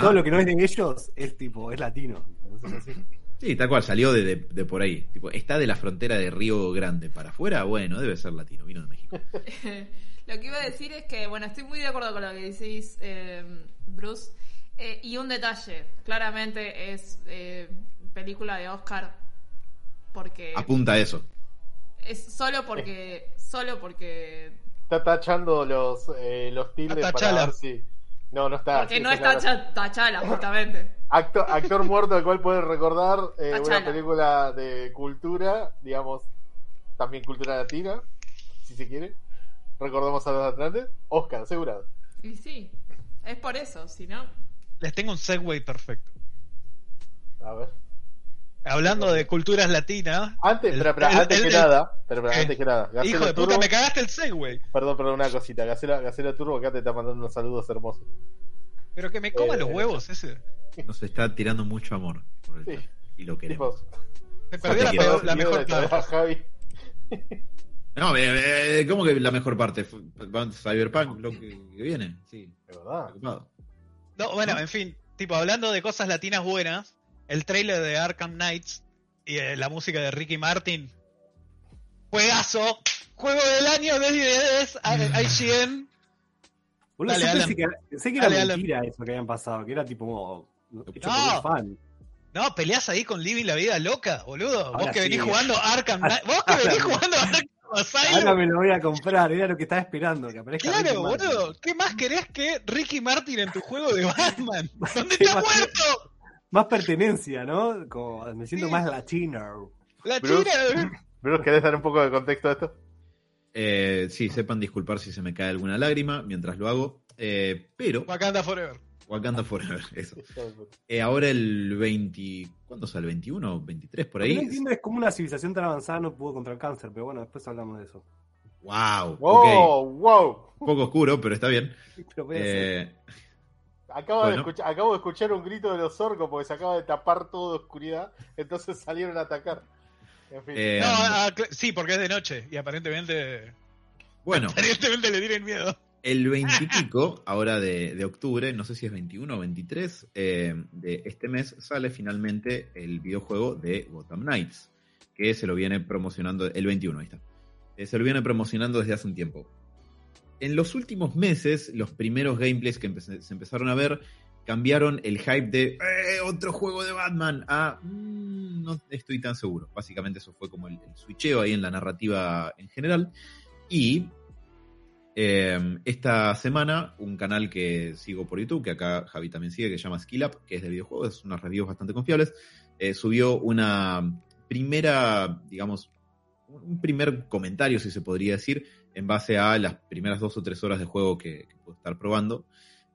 Todo lo que no es de ellos es tipo, es latino. Así. sí, tal cual, salió de, de- de por ahí. Tipo, está de la frontera de Río Grande para afuera, bueno, debe ser latino, vino de México. Lo que iba a decir es que, bueno, estoy muy de acuerdo con lo que decís, eh, Bruce. Eh, y un detalle, claramente es eh, película de Oscar porque Apunta a eso. es solo porque solo porque Está tachando los, eh, los tildes Está para ver si. No, no está. porque sí, no está claro. Cha- Tachala justamente. Acto- actor muerto al cual pueden recordar eh, una película de cultura, digamos, también cultura latina, si se quiere. Recordemos a los Atlantes. Oscar, asegurado. Y sí, es por eso, si no. Les tengo un segue perfecto. A ver. Hablando de culturas latinas. Antes, El- pero, pero el- antes el- que el- nada, pero, pero ¿Qué? antes que nada, Gacela Hijo de puta, Turbo- me cagaste el segue. Perdón, perdón, una cosita. Gacela, Gacela Turbo acá te está mandando unos saludos hermosos. Pero que me coma Eh, los huevos ese. Nos está tirando mucho amor por el Sí. y lo queremos. Me perdí la, peor- mejor parte. Javi. No, eh, eh, ¿cómo que la mejor parte? Cyberpunk, lo que, que viene, sí. De verdad. No, bueno, en fin, tipo, hablando de cosas latinas buenas, el trailer de Arkham Knights y eh, la música de Ricky Martin. Juegazo, juego del año de 10 IGN. Boludo, Dale, yo pensé que, pensé que era Dale, mentira eso que habían pasado, que era tipo hecho No. por un fan. No, peleás ahí con Living la vida loca, boludo. Vos que venís jugando Arkham Knight, vos que venís jugando Arkham. Ahora me lo voy a comprar, era lo que estaba esperando, que aparezca Claro, boludo. ¿Qué más querés que Ricky Martin en tu juego de Batman? ¿Dónde ¿Qué está más muerto? Más pertenencia, ¿no? Como me siento Sí. más latino. La Bruce. ¿querés dar un poco de contexto a esto? Eh, sí, sepan disculpar si se me cae alguna lágrima mientras lo hago. eh, pero Wakanda Forever. Wakanda Forever, eso. Eh, ahora el 20. ¿Cuándo sale? ¿21? ¿23 por ahí? no entiendo es cómo una civilización tan avanzada no pudo contra el cáncer, pero bueno, después hablamos de eso. ¡Wow! ¡Wow! ¡Wow! Un poco oscuro, pero está bien. Pero. Eh, Acabo, de escuchar, acabo de escuchar un grito de los orcos porque se acaba de tapar todo de oscuridad, entonces salieron a atacar. En fin. Eh, No, ah, sí, porque es de noche y aparentemente, bueno, aparentemente le tienen miedo. El 20 y pico, ahora de, de octubre, no sé si es 21 o 23, eh, de este mes sale finalmente el videojuego de Gotham Knights, que se lo viene promocionando, el 21, ahí está. Eh, se lo viene promocionando desde hace un tiempo. En los últimos meses, los primeros gameplays que empe- se empezaron a ver cambiaron el hype de "Eh, otro juego de Batman a "Mm, no estoy tan seguro. Básicamente eso fue como el, el switcheo ahí en la narrativa en general. Y eh, esta semana, un canal que sigo por YouTube, que acá Javi también sigue, que se llama Skill Up, que es de videojuegos, es unas reviews bastante confiables, eh, subió una primera, digamos, un primer comentario, si se podría decir, en base a las primeras dos o tres horas de juego que, que puedo estar probando,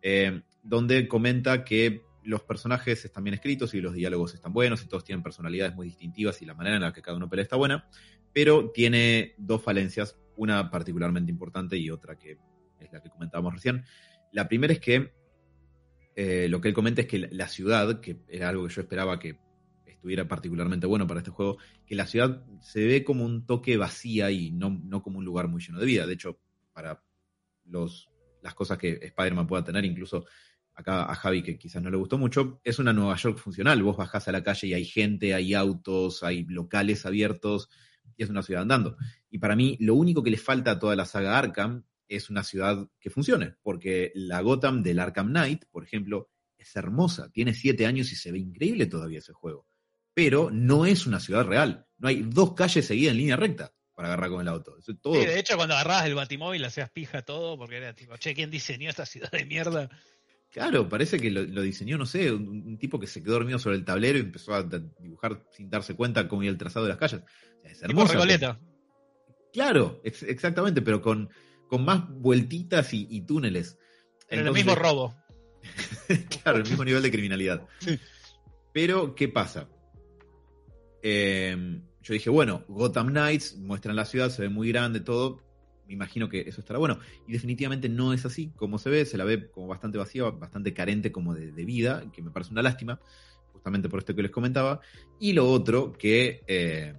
eh, donde comenta que los personajes están bien escritos y los diálogos están buenos y todos tienen personalidades muy distintivas y la manera en la que cada uno pelea está buena, pero tiene dos falencias, una particularmente importante y otra que es la que comentábamos recién. La primera es que eh, lo que él comenta es que la- ciudad, que era algo que yo esperaba que estuviera particularmente bueno para este juego, que la ciudad se ve como un toque vacía y no, no como un lugar muy lleno de vida. De hecho, para los, las cosas que Spider-Man pueda tener, incluso acá a Javi, que quizás no le gustó mucho, es una Nueva York funcional. Vos bajás a la calle y hay gente, hay autos, hay locales abiertos, y es una ciudad andando. Y para mí, lo único que le falta a toda la saga Arkham es una ciudad que funcione, porque la Gotham del Arkham Knight, por ejemplo, es hermosa, tiene siete años y se ve increíble todavía ese juego. Pero no es una ciudad real. No hay dos calles seguidas en línea recta para agarrar con el auto. Eso todo. Sí, de hecho, cuando agarrabas el batimóvil hacías pija todo porque era tipo, che, ¿quién diseñó esta ciudad de mierda? Claro, parece que lo, lo diseñó, no sé, un, un tipo que se quedó dormido sobre el tablero y empezó a dibujar sin darse cuenta cómo iba el trazado de las calles. O sea, es Tipo hermosa, Recoleta. Claro, ex- exactamente, pero con, con más vueltitas y, y túneles. Pero el mismo robo. claro, el mismo nivel de criminalidad. Sí. Pero, ¿qué pasa? Eh, yo dije, bueno, Gotham Knights muestran la ciudad, se ve muy grande, todo. Me imagino que eso estará bueno. Y definitivamente no es así. Como se ve, se la ve como bastante vacía, bastante carente como de, de vida, que me parece una lástima, justamente por esto que les comentaba. Y lo otro que, eh,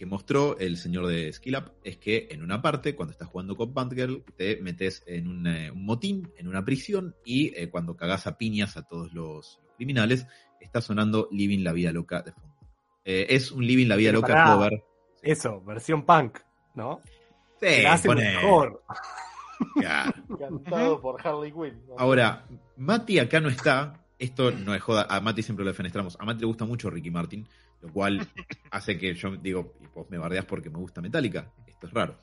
que mostró el señor de Skill Up es que en una parte, cuando estás jugando con Batgirl, te metes en un, eh, un motín, en una prisión, y eh, cuando cagás a piñas a todos los criminales, está sonando Living la Vida Loca de fondo. Eh, es un Living la Vida Pero Loca pará. cover. Eso, versión punk, ¿no? Sí, la hace pone- mejor. Claro. Cantado por Harley Quinn. ¿no? Ahora, Mati acá no está. Esto no es joda. A Mati siempre lo defenestramos. A Mati le gusta mucho Ricky Martin, lo cual hace que yo digo, y vos me bardeás porque me gusta Metallica. Esto es raro.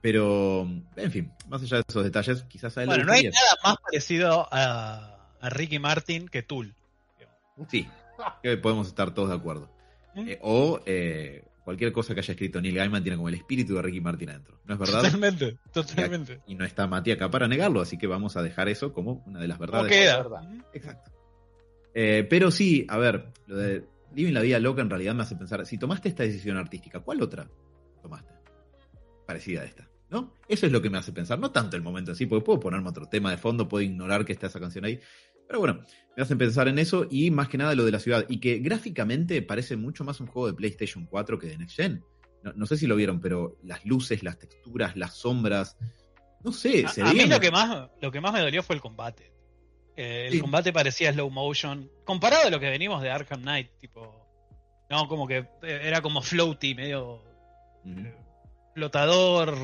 Pero, en fin, más allá de esos detalles, quizás a él le Bueno, no hay nada más parecido a, a Ricky Martin que Tool. Sí, que podemos estar todos de acuerdo. ¿Mm? Eh, o eh, cualquier cosa que haya escrito Neil Gaiman tiene como el espíritu de Ricky Martin adentro. ¿No es verdad? Totalmente, totalmente. Y no está Mati acá para negarlo, así que vamos a dejar eso como una de las ¿Cómo verdades. queda? verdad. Exacto. Eh, pero sí, a ver, lo de Living la Vida Loca en realidad me hace pensar, si tomaste esta decisión artística, ¿cuál otra tomaste? Parecida a esta, ¿no? Eso es lo que me hace pensar, no tanto el momento en sí, porque puedo ponerme otro tema de fondo, puedo ignorar que está esa canción ahí, pero bueno, me hacen pensar en eso y más que nada lo de la ciudad, y que gráficamente parece mucho más un juego de PlayStation 4 que de Next Gen. No, no sé si lo vieron, pero las luces, las texturas, las sombras, no sé, se A, a mí lo que más lo que más me dolió fue el combate. Eh, el Sí. combate parecía slow motion. Comparado a lo que venimos de Arkham Knight, tipo. No, como que eh, era como floaty, medio Ujú. flotador.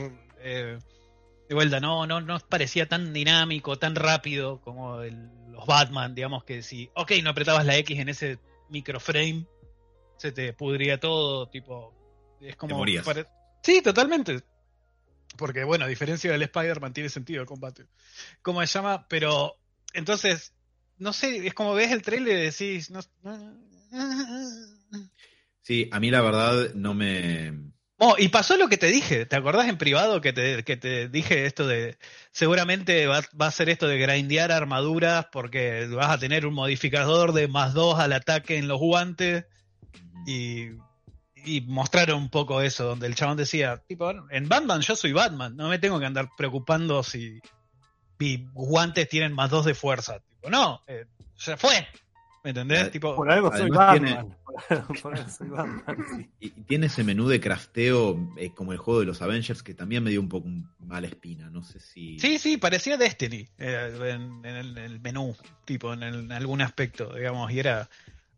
eh, de vuelta, no, no, no parecía tan dinámico, tan rápido como el- los Batman, digamos que si, ok, no apretabas la X en ese microframe, se te pudría todo, tipo, es como... morías. pare- Sí, totalmente. Porque, bueno, a diferencia del Spider-Man tiene sentido el combate. ¿Cómo se llama? Pero, entonces, no sé, es como ves el trailer y decís... No, Sí, a mí la verdad no me... Oh, y pasó lo que te dije, ¿te acordás en privado que te, que te dije esto de seguramente va, va a ser esto de grindear armaduras porque vas a tener un modificador de más dos al ataque en los guantes y, y mostraron un poco eso, donde el chabón decía, tipo, en Batman yo soy Batman, no me tengo que andar preocupando si mis guantes tienen más dos de fuerza. Tipo, no, eh, ya fue. ¿Me entendés? Eh, tipo, Por algo soy tiene- Batman. Por algo soy Batman. sí. Y y tiene ese menú de crafteo eh, como el juego de los Avengers que también me dio un poco mala espina. No sé si. Sí, sí, parecía Destiny eh, en, en el, en el menú, tipo, en, el- en algún aspecto, digamos, y era.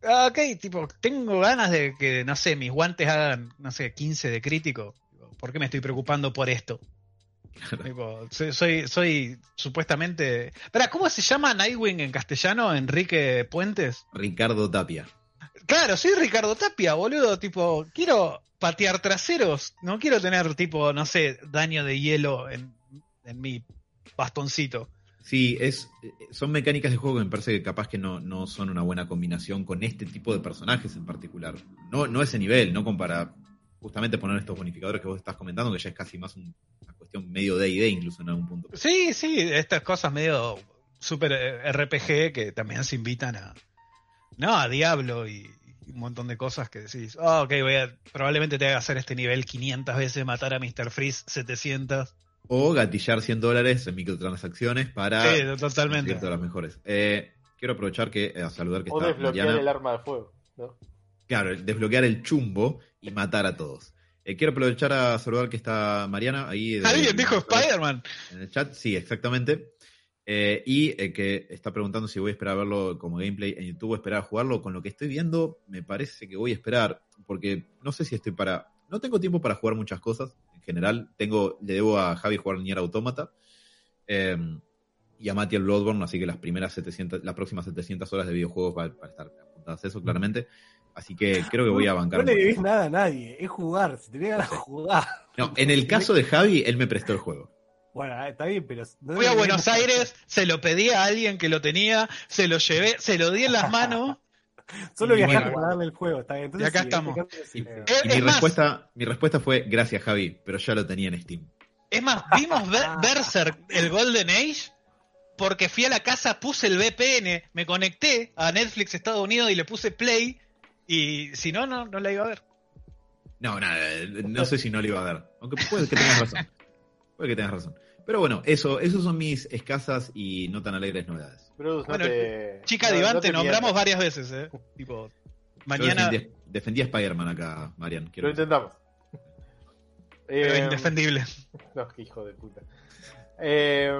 ah, Ok, tipo, tengo ganas de que, no sé, mis guantes hagan, no sé, 15 de crítico. ¿Por qué me estoy preocupando por esto? Tipo, soy, soy, soy supuestamente. Espera, ¿cómo se llama Nightwing en castellano? Enrique Puentes. Ricardo Tapia. Claro, soy Ricardo Tapia, boludo. Tipo, quiero patear traseros. No quiero tener, tipo, no sé, daño de hielo en, en mi bastoncito. Sí, es, son mecánicas de juego que me parece que capaz que no, no son una buena combinación con este tipo de personajes en particular. No, no ese nivel, no compara justamente poner estos bonificadores que vos estás comentando, que ya es casi más un- una cuestión medio de ID incluso en algún punto. Sí, sí, estas cosas medio super eh, RPG que también se invitan a. No, a Diablo y, y un montón de cosas que decís. Oh, ok, voy a. Probablemente te haga hacer este nivel 500 veces, matar a Mr. Freeze 700. O gatillar 100 dólares en microtransacciones para Sí, totalmente. todas las mejores. Eh, quiero aprovechar que eh, a saludar que O está desbloquear Mariana. el arma de fuego. ¿no? Claro, desbloquear el chumbo y matar a todos. Eh, quiero aprovechar a saludar que está Mariana ahí. de- Alguien dijo Spider-Man. En el chat, sí, exactamente. Eh, y eh, que está preguntando si voy a esperar a verlo como gameplay en YouTube o esperar a jugarlo. Con lo que estoy viendo, me parece que voy a esperar, porque no sé si estoy para... No tengo tiempo para jugar muchas cosas, en general. Tengo, le debo a Javi jugar Nier Automata eh, y a Mati el Bloodborne, así que las primeras 700, las próximas 700 horas de videojuegos van a estar apuntadas a eso, claramente. Así que creo que voy a bancar. No le debes nada a nadie, es jugar. Si tenés ganas de jugar. No, en el caso de Javi, él me prestó el juego. Bueno, está bien, pero. no Fui a Buenos Aires, se lo pedí a alguien que lo tenía, se lo llevé, se lo di en las manos. Solo viajar bueno, para darle el juego, está bien. Entonces, y acá sí, estamos. este Y, Es- mi, más- respuesta, mi respuesta fue gracias Javi, pero ya lo tenía en Steam. Es más, vimos Ber- Berserk, el Golden Age, porque fui a la casa, puse el VPN, me conecté a Netflix Estados Unidos y le puse play. Y si no, no, no la iba a ver. No, nada, no sé si no lo iba a ver. Aunque puede que tengas razón. Puede que tengas razón. Pero bueno, eso, esos son mis escasas y no tan alegres novedades. Bruce, no Bueno, te- Chica no- Diván, no te nombramos varias veces, ¿eh? Tipo, Yo mañana, defendí, defendí a Spider-Man acá, Marian. quiero Lo intentamos. pero Eh, indefendible. No, hijo de puta. Eh,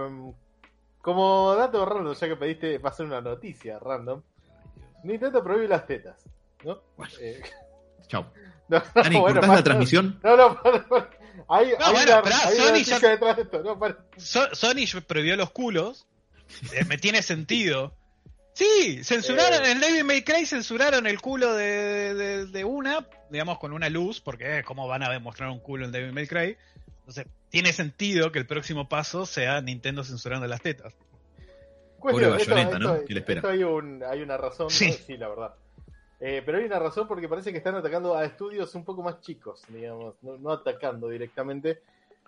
como dato random, ya que pediste, va a ser una noticia random. Nintendo prohíbe las tetas. ¿No? Bueno, Eh, chao. no, Dani, bueno, ¿cortás para- la transmisión? No, no, para, para. Hay, hay bueno, una, hay una Sony noticia ya- detrás de esto. No, para. So- Sony prohibió los culos. Eh, me tiene sentido. Sí, censuraron Eh. en Devil May Cry, censuraron el culo de, de- de una, digamos con una luz, porque eh, cómo van a demostrar un culo en Devil May Cry. Entonces, tiene sentido que el próximo paso sea Nintendo censurando las tetas. Cuestión, Pobre esto- Bayonetta, ¿no? esto- ¿Qué le espera? esto hay, un, hay una razón, sí, la verdad. Eh, pero hay una razón porque parece que están atacando a estudios un poco más chicos, digamos, no, no atacando directamente.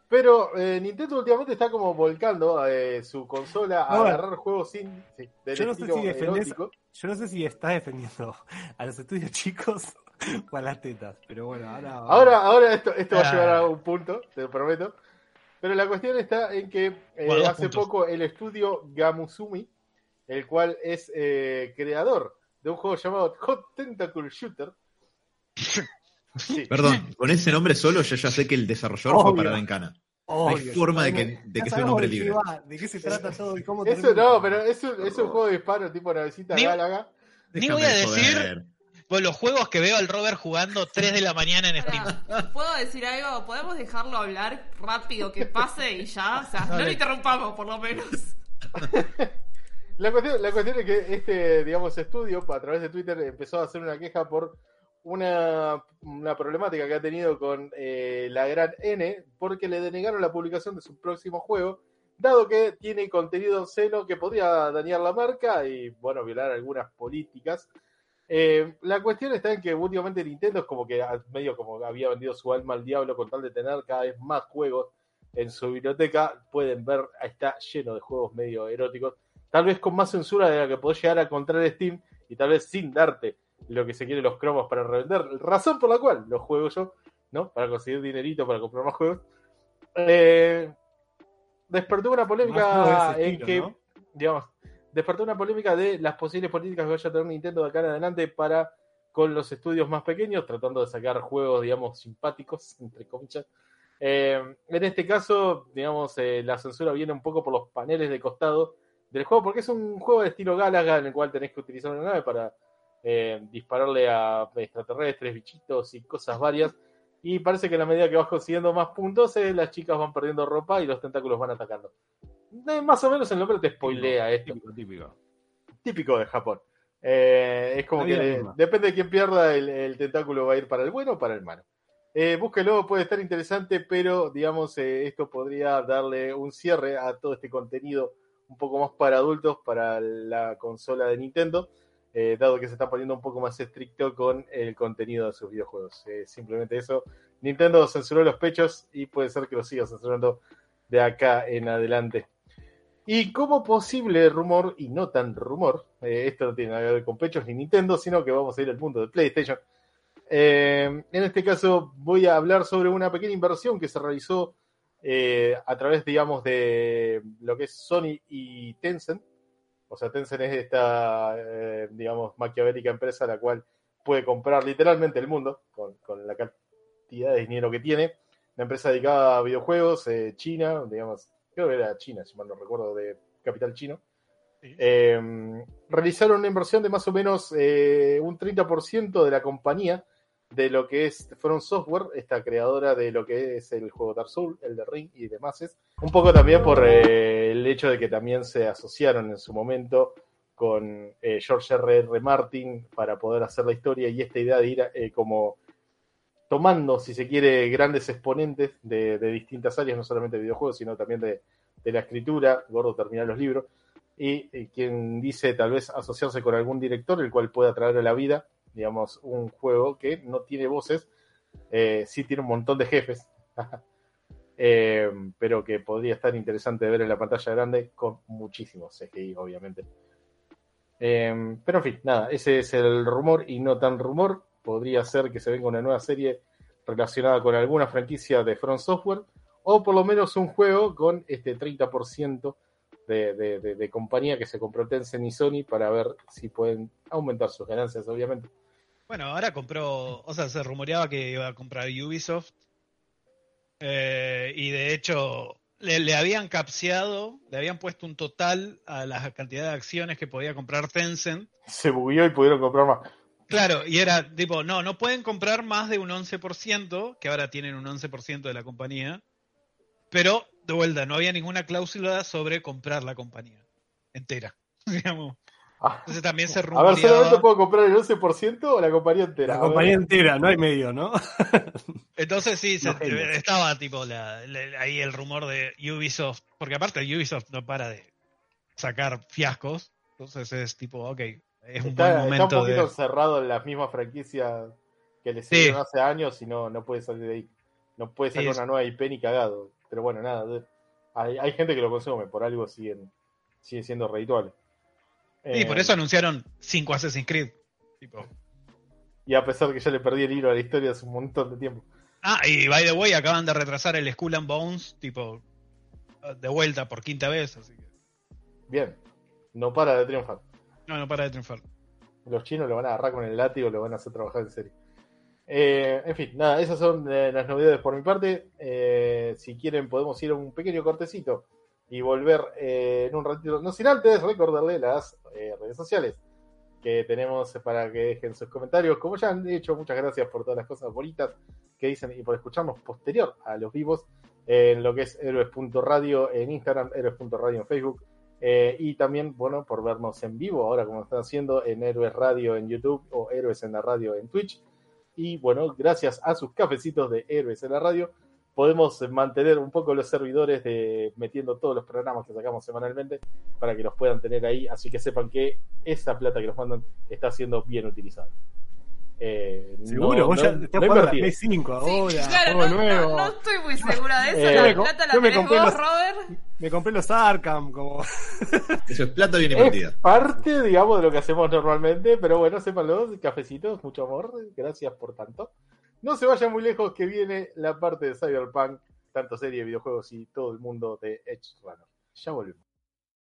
Pero eh, Nintendo últimamente está como volcando eh, su consola a agarrar juegos sin, sí, del Yo no sé si defendés, erótico. yo no sé si estás defendiendo a los estudios chicos o a las tetas, pero bueno, ahora. Ahora, ahora esto, esto va a Ah. llevar a un punto, te lo prometo. Pero la cuestión está en que eh, Bueno, hace puntos. poco el estudio Gamusumi, el cual es creador de un juego llamado Hot Tentacle Shooter. Sí. Perdón, con ese nombre solo yo ya sé que el desarrollador fue Obvio. parado en cana. Obvio, hay forma de que- de que sea un hombre libre. va, de qué se trata todo y cómo Eso termina. no, pero es un, es un juego de disparo tipo navecita Ni- Gálaga. Ni voy a de decir joder. pues, los juegos que veo al Robert jugando 3 de la mañana en Steam. ¿Puedo decir algo? ¿Podemos dejarlo hablar rápido que pase y ya? O sea, no lo interrumpamos, por lo menos. La cuestión, la cuestión es que este, digamos, estudio, a través de Twitter, empezó a hacer una queja por una, una problemática que ha tenido con eh, la gran N, porque le denegaron la publicación de su próximo juego, dado que tiene contenido obsceno que podría dañar la marca y, bueno, violar algunas políticas. Eh, la cuestión está en que últimamente Nintendo es como que ah, medio como había vendido su alma al diablo con tal de tener cada vez más juegos en su biblioteca. Pueden ver, está lleno de juegos medio eróticos tal vez con más censura de la que podés llegar a encontrar en Steam y tal vez sin darte lo que se quiere los cromos para revender, razón por la cual los juego yo, ¿no? Para conseguir dinerito para comprar más juegos. Eh, despertó una polémica en que, ¿no? digamos, despertó una polémica de las posibles políticas que vaya a tener Nintendo de acá en adelante para con los estudios más pequeños, tratando de sacar juegos, digamos, simpáticos, entre comillas. Eh, en este caso, digamos, eh, la censura viene un poco por los paneles de costado del juego, porque es un juego de estilo Galaga en el cual tenés que utilizar una nave para eh, dispararle a extraterrestres, bichitos y cosas varias. Y parece que a la medida que vas consiguiendo más puntos, eh, las chicas van perdiendo ropa y los tentáculos van atacando. Eh, más o menos el nombre te spoilea esto Típico, típico. típico de Japón. Eh, es como que depende de quién pierda, el, el tentáculo va a ir para el bueno o para el malo. Búsquelo, puede estar interesante, pero digamos, esto podría darle un cierre a todo este contenido un poco más para adultos para la consola de Nintendo, eh, dado que se está poniendo un poco más estricto con el contenido de sus videojuegos. Eh, simplemente eso. Nintendo censuró los pechos y puede ser que lo siga censurando de acá en adelante. Y como posible rumor, y no tan rumor, eh, esto no tiene nada que ver con pechos ni Nintendo, sino que vamos a ir al punto de PlayStation. En este caso voy a hablar sobre una pequeña inversión que se realizó eh, a través, digamos, de lo que es Sony y Tencent. O sea, Tencent es esta, eh, digamos, maquiavélica empresa la cual puede comprar literalmente el mundo con, con la cantidad de dinero que tiene. Una empresa dedicada a videojuegos, eh, China, digamos, creo que era China, si mal no recuerdo, de capital chino. Eh, realizaron una inversión de más o menos un 30% de la compañía de lo que es From Software, esta creadora de lo que es el juego Dark Souls, el de Ring y demás. Un poco también por eh, el hecho de que también se asociaron en su momento con eh, George R. R. Martin para poder hacer la historia y esta idea de ir eh, como tomando, si se quiere, grandes exponentes de, distintas áreas, no solamente de videojuegos, sino también de, de la escritura, Gordo terminar los libros, y quien dice tal vez asociarse con algún director el cual pueda traer a la vida, digamos, un juego que no tiene voces, eh, sí tiene un montón de jefes, eh, pero que podría estar interesante de ver en la pantalla grande con muchísimos CGI, obviamente. Eh, pero en fin, nada, ese es el rumor y no tan rumor. Podría ser que se venga una nueva serie relacionada con alguna franquicia de Front Software o por lo menos un juego con este 30% de, de, compañía que se compró Tencent y Sony para ver si pueden aumentar sus ganancias, obviamente. Bueno, ahora compró, o sea, se rumoreaba que iba a comprar Ubisoft eh, y de hecho le, le, habían capseado, le habían puesto un total a la cantidad de acciones que podía comprar Tencent. Se bugueó y pudieron comprar más. Claro, y era tipo, no, no pueden comprar más de un 11%, que ahora tienen un 11% de la compañía, pero de vuelta, no había ninguna cláusula sobre comprar la compañía entera, digamos. Entonces también se rumoreaba... A ver, ¿solamente puedo comprar el 11% o la compañía entera? La compañía entera, no hay medio, ¿no? Entonces sí, se, estaba tipo la, la- ahí el rumor de Ubisoft, porque aparte Ubisoft no para de sacar fiascos, entonces es tipo, ok, es un Está, buen está un momento poquito de... encerrado en las mismas franquicias que le Sí. siguieron hace años y no, no puede salir de ahí. No puede Sí, sacar es- una nueva IP ni cagado. Pero bueno, nada. Hay, hay gente que lo consume, por algo siguen, sigue siendo redituable. Y Eh, por eso anunciaron 5 Assassin's Creed. Tipo. Y a pesar que ya le perdí el hilo a la historia hace un montón de tiempo. Ah, y by the way, acaban de retrasar el Skull and Bones, tipo, de vuelta por quinta vez, así que. Bien. No para de triunfar. No, no para de triunfar. Los chinos lo van a agarrar con el látigo, lo van a hacer trabajar en serio. Eh, en fin, nada, esas son eh, las novedades por mi parte. Eh, si quieren, podemos ir a un pequeño cortecito y volver eh, en un ratito. No sin antes recordarle las eh, redes sociales que tenemos para que dejen sus comentarios. Como ya han dicho, muchas gracias por todas las cosas bonitas que dicen y por escucharnos posterior a los vivos en lo que es héroes.radio en Instagram, héroes.radio en Facebook. Eh, y también, bueno, por vernos en vivo, ahora como están haciendo en Héroes Radio en YouTube o Héroes en la Radio en Twitch. Y bueno, gracias a sus cafecitos de Héroes en la Radio, podemos mantener un poco los servidores de metiendo todos los programas que sacamos semanalmente para que los puedan tener ahí. Así que sepan que esa plata que nos mandan está siendo bien utilizada. Eh, Seguro, no- vos ya no- estás no jugando a la. Play 5 Sí, ahora, claro, juego no, nuevo. no- no estoy muy segura de eso. Eh, la plata la yo me tenés compré vos, los- Robert. Me compré los Arkham, como... Eso es plata bien Es invertida. parte, digamos, de lo que hacemos normalmente, pero bueno, sépanlo, cafecitos, mucho amor, gracias por tanto. No se vayan muy lejos que viene la parte de Cyberpunk, tanto serie, videojuegos y todo el mundo de Edge Runner. Ya volvemos.